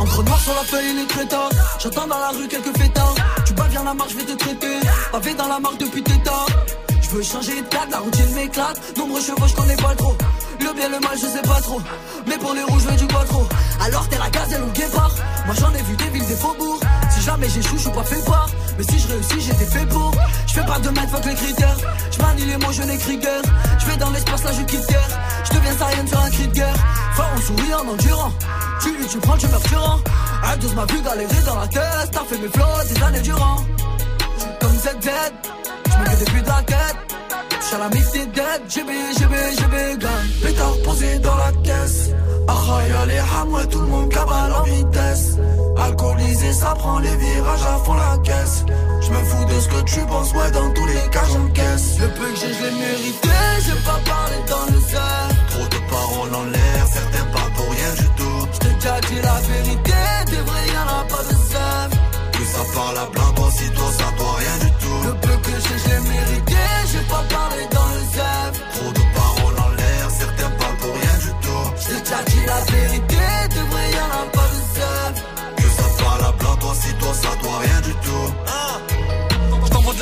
Encre noire sur la feuille, il est très tard. J'entends dans la rue quelques fêtards. Tu bats bien la marche, je vais te traiter. Pavé dans la marque depuis tes tard. Je veux changer de cadre, la routine m'éclate. Nombreux chevaux, je connais pas trop. Le bien, le mal, je sais pas trop. Mais pour les rouges, je veux du trop. Alors t'es la gazelle ou le guépard. Moi j'en ai vu des villes, des faubourgs. Si jamais j'échoue, je suis pas fait part. Mais si je réussis, j'étais fait pour. Je pas de mètres, fuck les critères. Je manie les mots, je n'écris guère. Je vais dans l'espace, là je quitte terre. Je deviens Saiyan sur un cri de guerre. Fort en souriant, endurant. Tu lui, tu prends, tu meurs tuant. Un dose m'a vu galérer dans la tête. T'as fait mes flots des années durant. Comme ZZ, je me fais depuis de la tête. J'suis à la mif des dead, GB, GB, GB, gang. Pétard posé dans la caisse. Ah, y'a les hamouins, tout le monde cabale en vitesse. Alcoolisé, ça prend les virages à fond la caisse. Je me fous de ce que tu penses, ouais, dans tous les cas j'encaisse. Le peu que j'ai, je l'ai mérité. J'ai pas parlé dans le cerf. Trop de paroles en l'air, certains parlent pour rien du tout. J't'ai déjà dit la vérité, des vrais y'en a pas de seuf. Plus ça parle à blanc, toi si toi ça doit rien du tout. Le peu que j'ai, je l'ai mérité. J'ai pas parlé dans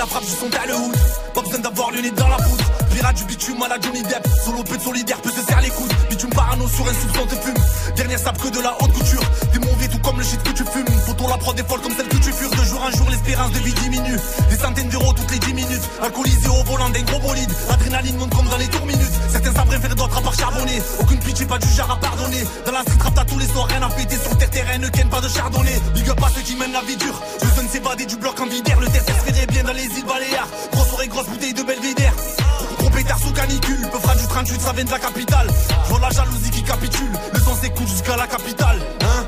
la frappe, je son le hood. Pas besoin d'avoir le dans la poudre. Pirate du bitume à la Johnny Depp. Solo peu de solidaire peut se serre les coudes. Bitume parano sur un soupçon te fume. Dernière sape que de la haute couture. T'es mauvais tout comme le shit que tu fumes. Faut la prod est folle comme celle que tu fures. De jour en jour, l'espérance de vie diminue. Des centaines d'euros toutes les 10 minutes. Alcoolisé au volant d'un gros bolide. Adrénaline monte comme dans les tours minutes. Certains savent d'autres à part charbonner. Aucune pitié, pas du genre à pardonner. Dans la street rap, t'as tous les soirs rien à péter. Sur terre, terrain, ne ken pas de chardonnay. Big up à ceux qui mènent la vie dure. Je donne s'évader du bloc en vidère. Le ferait bien dans les îles Baléares. Grosse soirée, grosse bouteille de Belvédère. Pétard sous canicule, peu du 38, ça vient de la capitale. Je la jalousie qui capitule, le sang s'écoule jusqu'à la capitale. Hein,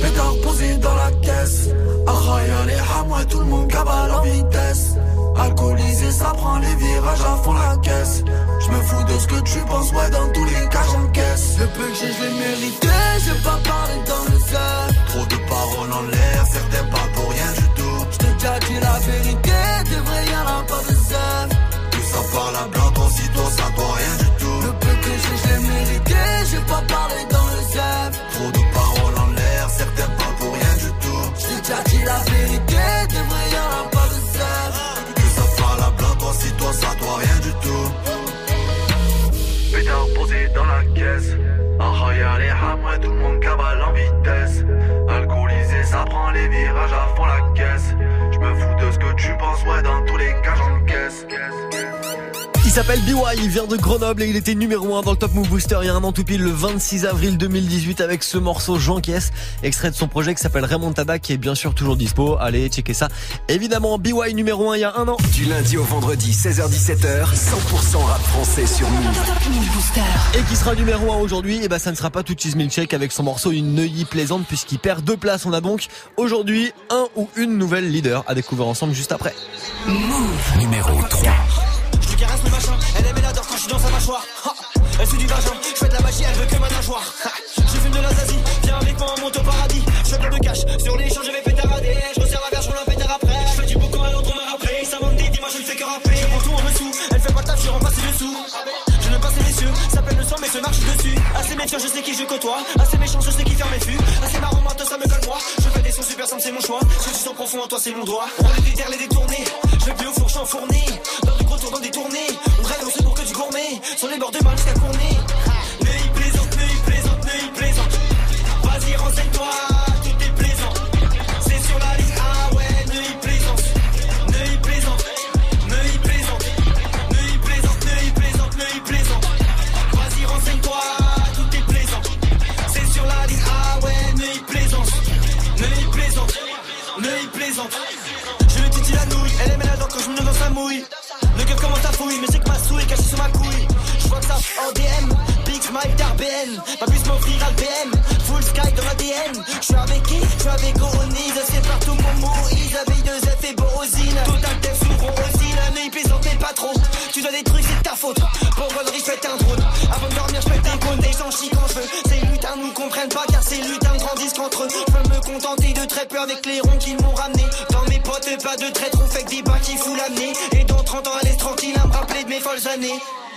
Pétard posé dans la caisse. Ah, y'a les hamouins, tout le monde cabale en vitesse. Alcoolisé, ça prend les virages à fond la caisse. Je me fous de ce que tu penses, ouais, dans tous les cas j'encaisse. Le peu que j'ai, je l'ai mérité. J'ai pas parlé dans le cerf. Trop de paroles en l'air, certains parlent pour rien du tout. J't'ai déjà dit la vérité, des vrais y'en a pas de seuf. Ça parle à blanc, toi si toi ça doit rien du tout. Le peu que j'ai, je l'ai mérité. J'ai pas parlé dans le cerf. Trop de paroles en l'air, certains parlent pour rien du tout. J't'ai déjà dit la vérité, des vrais y'en a pas de seuf. Plus ça parle à blanc, toi si toi ça doit rien du tout. Pétard posé dans la caisse. Ah, y'a les hamouins, tout le monde cabale en vitesse. Alcoolisé, ça prend les virages à fond la caisse. Je me fous de ce que tu penses, ouais, dans s'appelle BY, il vient de Grenoble et il était numéro 1 dans le Top Move Booster il y a un an tout pile le 26 avril 2018 avec ce morceau Jean Caisse, extrait de son projet qui s'appelle Raymond Tada qui est bien sûr toujours dispo. Allez, checker ça. Évidemment, BY numéro 1 il y a un an. Du lundi au vendredi, 16h17h, 100% rap français sur Move. Et qui sera numéro 1 aujourd'hui, et bah ça ne sera pas tout cheese milkshake avec son morceau Une Neuilly plaisante puisqu'il perd deux places. On a donc aujourd'hui un ou une nouvelle leader à découvrir ensemble juste après. Numéro 3. Elle aime l'adore quand je suis dans sa mâchoire. Elle suit du vagin, je fais de la magie, elle veut que ma nageoire. Je fume de la zazie, viens avec moi, on monte au paradis. Je fais plein de cash, sur les champs je vais pétarader. Je resserre la verge, roule un pétard après. Je fais du beau quand elle entre me rappeler. Ça m'en dit, dis-moi, je ne fais que rappeler. Je prends tout en dessous, elle fait pas taf, je ses dessous. Je n'aime pas ces messieurs, ça peine le soir, mais se marche dessus. Assez méfiant, je sais qui je côtoie. Assez méchant, je sais qui ferme mes fûts. Assez marrant, moi, ça me colle moi. Super simples, c'est mon choix. Ce que tu sens profond en toi, c'est mon droit. On critères, les détourner. Je vais plus au four, je suis en fourni. Dans du gros tour, dans des tournées. On rêve, on se pour que du gourmet. Sur les bords de bain jusqu'à Cournet. Neuilly plaisante, Neuilly plaisante, Neuilly plaisante. Vas-y, renseigne-toi, Le gueule commence à fouiller, mais c'est que ma souille cachée sur ma couille. Je vois que ça en DM, Big Smile d'RBN. Pas plus m'offrir BM, full sky dans l'ADN. Je suis avec qui? Je suis avec Oronise, c'est partout mon Moïse. Avec deux F et Borosine. Total Def sous Rosine, un œil plaisante, mais pas trop. Tu dois trucs, c'est ta faute. Pour Rodri, je un drone. Avant de dormir, je pète un cône, des gens chient quand je veux. Ces lutins nous comprennent pas, car ces lutins grandissent qu'entre eux. Je peux me contenter de très peu avec les ronds qu'ils à me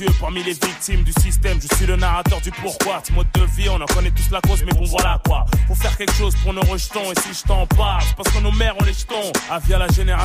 yeux. Parmi les victimes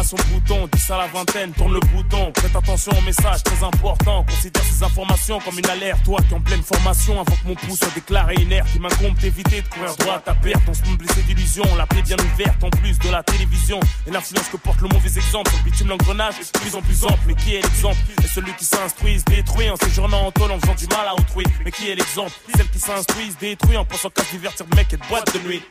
génération bouton, 10 à la vingtaine, tourne le bouton. Prête attention au message très important, considère ces informations comme une alerte. Toi qui en pleine formation, avant que mon pouce soit déclaré inerte, il m'incombe d'éviter de courir droit à perte. On se blessé d'illusions, la plaie bien ouverte en plus de la télévision. Et l'influence que porte le mauvais exemple, le bitume l'engrenage de plus en plus ample. Mais qui est l'exemple? Et celui qui s'instruit, se détruit en séjournant en tôle en faisant du mal à autrui. Mais qui est l'exemple? Celle qui s'instruit, se détruit en pensant qu'à divertir de mec et de boîte de nuit.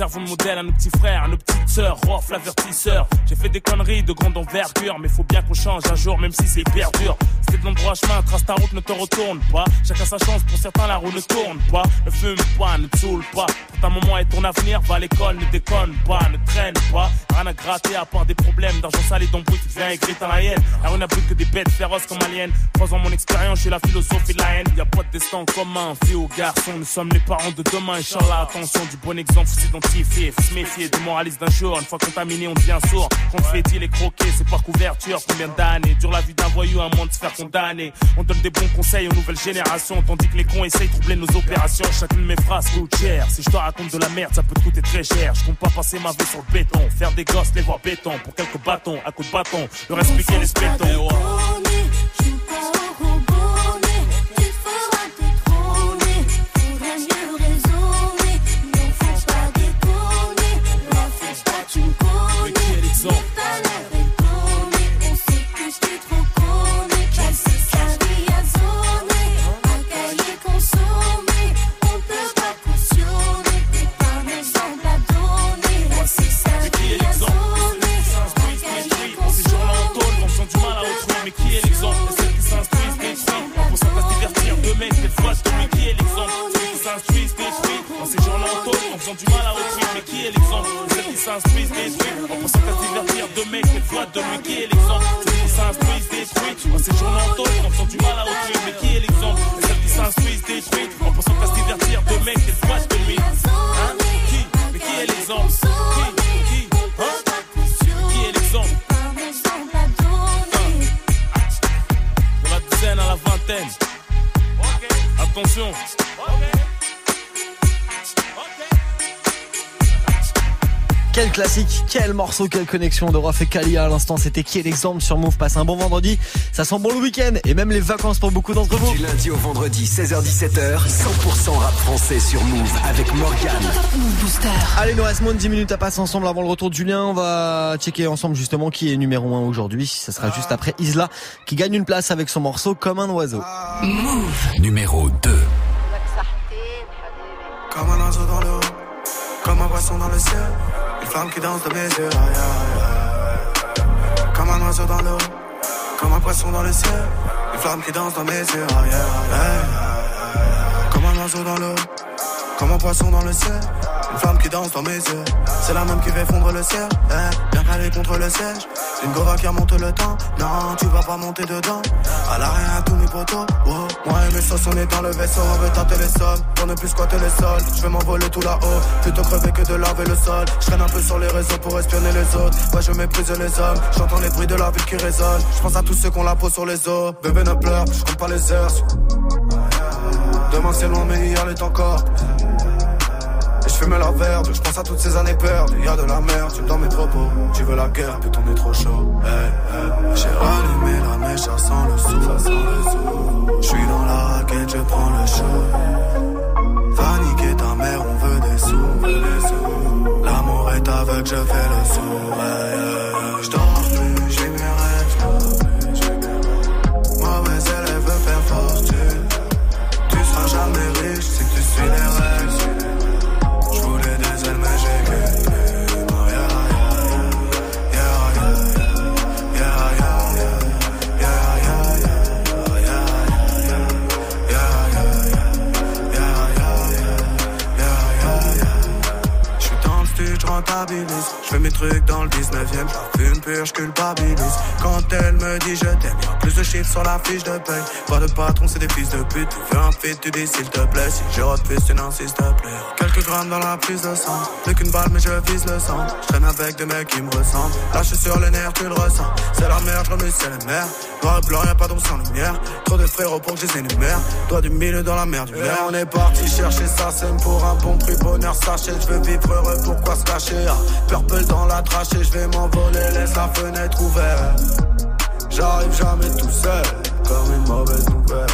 Servons de modèle à nos petits frères, à nos petites sœurs, Rof. J'ai fait des conneries de grande envergure, mais faut bien qu'on change un jour, même si c'est hyper dur. C'était de l'endroit chemin, trace ta route, ne te retourne pas. Chacun sa chance, pour certains la roue ne tourne pas. Ne fume pas, ne saoule pas. Pour ta maman et ton avenir, va à l'école, ne déconne pas, ne traîne pas. Rien à gratter à part des problèmes d'argent sale et d'embrouille, tu deviens aigri dans la haine. La rue n'a plus que des bêtes féroces comme aliens. Croisant mon expérience, j'ai la philosophie de la haine. Y a pas de destin commun, fille ou garçon, nous sommes les parents de demain, Inch'Allah, attention, du bon exemple, faut s'identifier, se méfier des moralistes d'un jour. Une fois contaminé, on devient sourd. Qu'on fait il est croqué, c'est par couverture. Combien d'années? Dure la vie d'un voyou, un monde de se faire condamner. On donne des bons conseils aux nouvelles générations, tandis que les cons essayent de troubler nos opérations. Chacune de mes phrases coûte cher. Si je te raconte de la merde, ça peut te coûter très cher. Je compte pas passer ma vie sur le béton, faire des gosses, les voir béton pour quelques bâtons, à coups de bâton, leur expliquer les spétons. À. Mais qui est l'exemple? Celles qui s'instruisent, détruisent En pensant qu'à se divertir de mecs, des fois de lui. Qui est l'exemple? Celles qui s'instruisent, détruisent En jours-là en tôle, en faisant du mal à autrui. Mais qui est l'exemple? Celles qui s'instruisent, détruisent En pensant qu'à se divertir de mecs, des fois de lui. Hein? Qui? Mais qui est l'exemple? Qui? Qui? Hein? Qui est l'exemple? De la dizaine à la vingtaine. Attention. Quel classique, quel morceau, quelle connexion de Rof et Kalia à l'instant. C'était qui est l'exemple sur Move Passe un bon vendredi. Ça sent bon le week-end et même les vacances pour beaucoup d'entre vous. Du lundi au vendredi, 16h-17h, 100% rap français sur Move avec Morgan. Allez, nous reste moins de 10 minutes à passer ensemble avant le retour de Julien. On va checker ensemble justement qui est numéro 1 aujourd'hui. Ça sera juste après Isla qui gagne une place avec son morceau Comme un oiseau. Move numéro 2. Comme un oiseau dans l'eau, comme un poisson dans le ciel, flamme qui danse de mes yeux. aïe, aïe. Comme un oiseau dans l'eau, comme un poisson dans le ciel, une flamme qui danse dans mes yeux. Comme un oiseau dans l'eau, comme un poisson dans le ciel, une flamme qui danse dans mes yeux. C'est la même qui fait fondre le ciel, eh, bien calé contre le siège. Une gova qui remonte le temps, non, tu vas pas monter dedans. À l'arrière tous mes potos, wow. Moi et mes sauces, on est dans le vaisseau, on veut tâter les sols, pour ne plus squatter les sols. Je vais m'envoler tout là-haut, plutôt crever que de laver le sol. Je traîne un peu sur les réseaux pour espionner les autres. Ouais, je méprise les hommes, j'entends les bruits de la ville qui résonnent. Je pense à tous ceux qu'on la peau sur les os. Bébé ne pleure, je compte pas les heures. Demain c'est loin, mais hier est encore. Et je fume la verte, je pense à toutes ces années perdues. Y'a de la merde, tu dans mes propos. Tu veux la guerre, putain, on est trop chaud. Hey, hey. J'ai rallumé la mèche, ça sent le sou. Je suis dans la sur la fiche de paye. Pas de patron, c'est des fils de pute. Tu veux un fit, tu dis s'il te plaît. Si je refuse, tu n'insistes plus. Quelques grammes dans la prise de sang. Plus qu'une balle, mais je vise le sang. J'traîne avec des mecs qui me ressemblent. Là, j'suis sur les nerfs, tu le ressens. C'est la merde, j'remue, c'est les mers. Noir et blanc, y'a pas d'ombre sans lumière. Trop de frérots pour que je les énumère. Toi du milieu dans la mer du verre. On est parti chercher ça, c'est pour un bon prix. Bonheur, sachez, je veux vivre heureux, pourquoi se cacher? Ah, purple dans la trachée, je vais m'envoler, laisse la fenêtre ouverte. J'arrive jamais tout seul, comme une mauvaise nouvelle.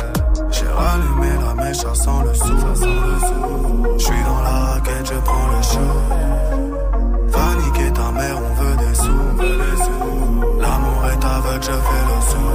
J'ai rallumé la mèche, ça sent le sou. Je suis dans la raquette, je prends le show. Va niquer ta mère, on veut des sous. L'amour est aveugle, je fais le sourd.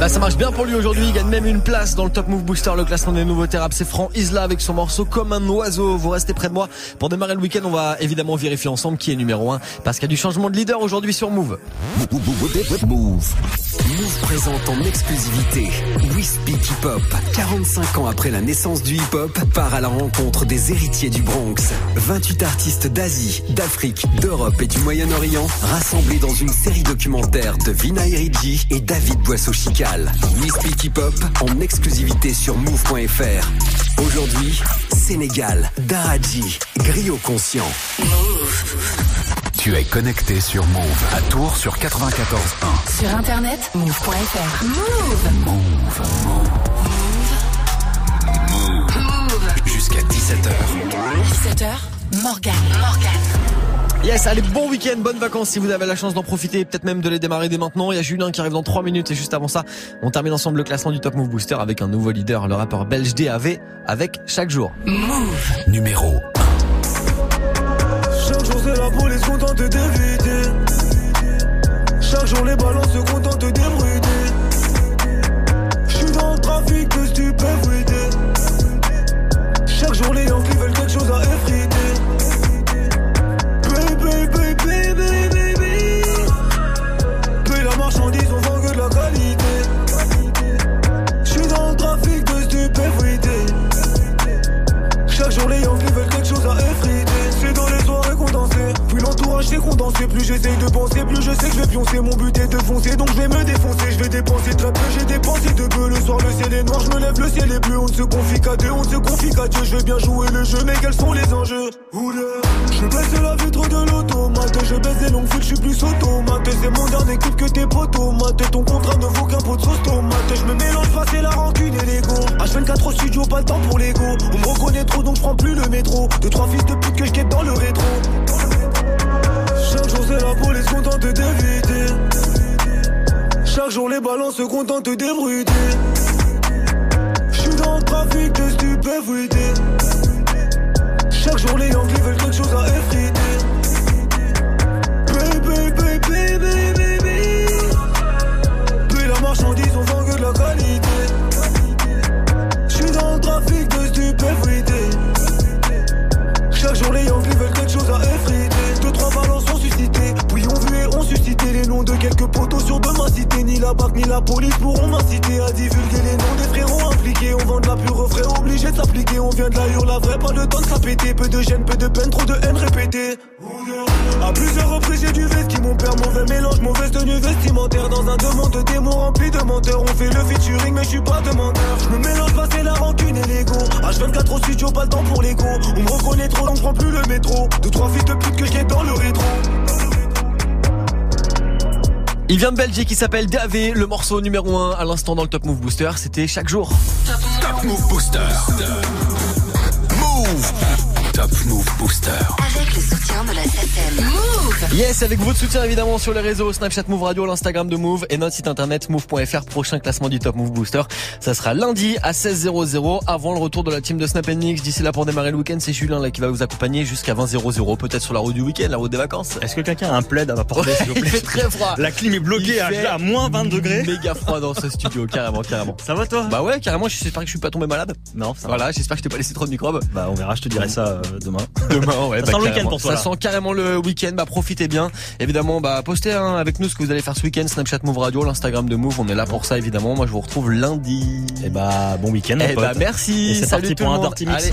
Eh ben, ça marche bien pour lui aujourd'hui. Il gagne même une place dans le Top Move Booster, le classement des nouveaux rap. C'est Franck Isla avec son morceau Comme un oiseau. Vous restez près de moi. Pour démarrer le week-end, on va évidemment vérifier ensemble qui est numéro 1 parce qu'il y a du changement de leader aujourd'hui sur Move. Move. Move présente en exclusivité We Speak Hip Hop. 45 ans après la naissance du hip hop, part à la rencontre des héritiers du Bronx. 28 artistes d'Asie, d'Afrique, d'Europe et du Moyen-Orient rassemblés dans une série documentaire de Vina Eridji et David Boisseau-Chical. We Speak Hip Hop en exclusivité sur move.fr. Aujourd'hui, Sénégal, Daraji, Griot Conscient. Tu es connecté sur Move à Tours sur 94.1. Sur internet, move.fr. Move. Move. Move. Jusqu'à 17h. 17h, Morgan. Morgan. Yes, allez, bon week-end, bonnes vacances si vous avez la chance d'en profiter, peut-être même de les démarrer dès maintenant. Il y a Julien qui arrive dans 3 minutes et juste avant ça, on termine ensemble le classement du Top Move Booster avec un nouveau leader, le rappeur belge DAV, avec chaque jour. Move. Numéro Chaque jour c'est la police contente j'essaye de penser, plus je sais que je vais pioncer. Mon but est de foncer, donc je vais me défoncer. Je vais dépenser très peu, j'ai dépensé de peu. Le soir, le ciel est noir, je me lève, le ciel est bleu. On ne se confie qu'à deux, on ne se confie qu'à Dieu. Je vais bien jouer le jeu, mais quels sont les enjeux? Oula, je baisse la vitre de l'automate. Je baisse des longues files, je suis plus automate. C'est mon dernier clip que tes potomates. Ton contrat ne vaut qu'un pot de sauce tomate. Je me mélange pas, c'est la rancune et l'ego. H24 au studio, pas le temps pour l'ego. On me reconnaît trop, donc je prends plus le métro. Deux, trois fils de pute que je dans le rétro. Les balances se contentent d'ébruiter. J'suis dans le trafic de stupéfuité Chaque jour les Yankees veulent quelque chose à effriter quelques poteaux sur de ma cité Ni la BAC ni la police pourront m'inciter À divulguer les noms des frérots impliqués. On vend de la pure frais obligé de s'appliquer. On vient de la hurle la vraie pas le temps de s'appéter Peu de gêne, peu de peine, trop de haine répétée. À plusieurs reprises j'ai du veste qui mon père mauvais mélange mauvaise tenue vestimentaire. Dans un demande de démons rempli de menteurs. On fait le featuring mais je suis pas demandeur. Je me mélange pas c'est la rancune et l'ego. H24 au studio pas le temps pour l'ego. On me reconnaît trop donc je prends plus le métro. Deux trois fils de pute que guette dans le rétro Il vient de Belgique, il s'appelle Davé, le morceau numéro 1 à l'instant dans le Top Move Booster, c'était chaque jour. Top Move Booster. Move. Top Move Booster. Avec le soutien de la SFM. Move Yes, avec votre soutien évidemment sur les réseaux Snapchat Move Radio, l'Instagram de Move et notre site internet move.fr. Prochain classement du Top Move Booster, ça sera lundi à 16h00 avant le retour de la team de Snap Mix. D'ici là pour démarrer le week-end, c'est Julien là qui va vous accompagner jusqu'à 20h00, peut-être sur la route du week-end, la route des vacances. Est-ce que quelqu'un a un plaid à m'apporter s'il vous Il plaît fait très froid. La clim est bloquée Il à, moins 20 degrés. Méga froid dans ce studio, carrément, carrément. Ça va toi? Bah ouais, carrément, j'espère que je suis pas tombé malade. Non, ça va. Voilà, j'espère que je t'ai pas laissé trop de microbes. Bah on verra, je te dirai ça euh, demain. Demain, ouais, Ça bah, sent le week-end pour toi, Ça là. sent carrément le week-end. Bah, profitez bien. Évidemment, bah, postez hein, avec nous ce que vous allez faire ce week-end. Snapchat Move Radio, l'Instagram de Move. On est là pour ça, évidemment. Moi, je vous retrouve lundi. Et bah bon week-end mon Eh bah, merci. Et c'est Salut parti tout pour le un monde. Dirty Mix. Allez.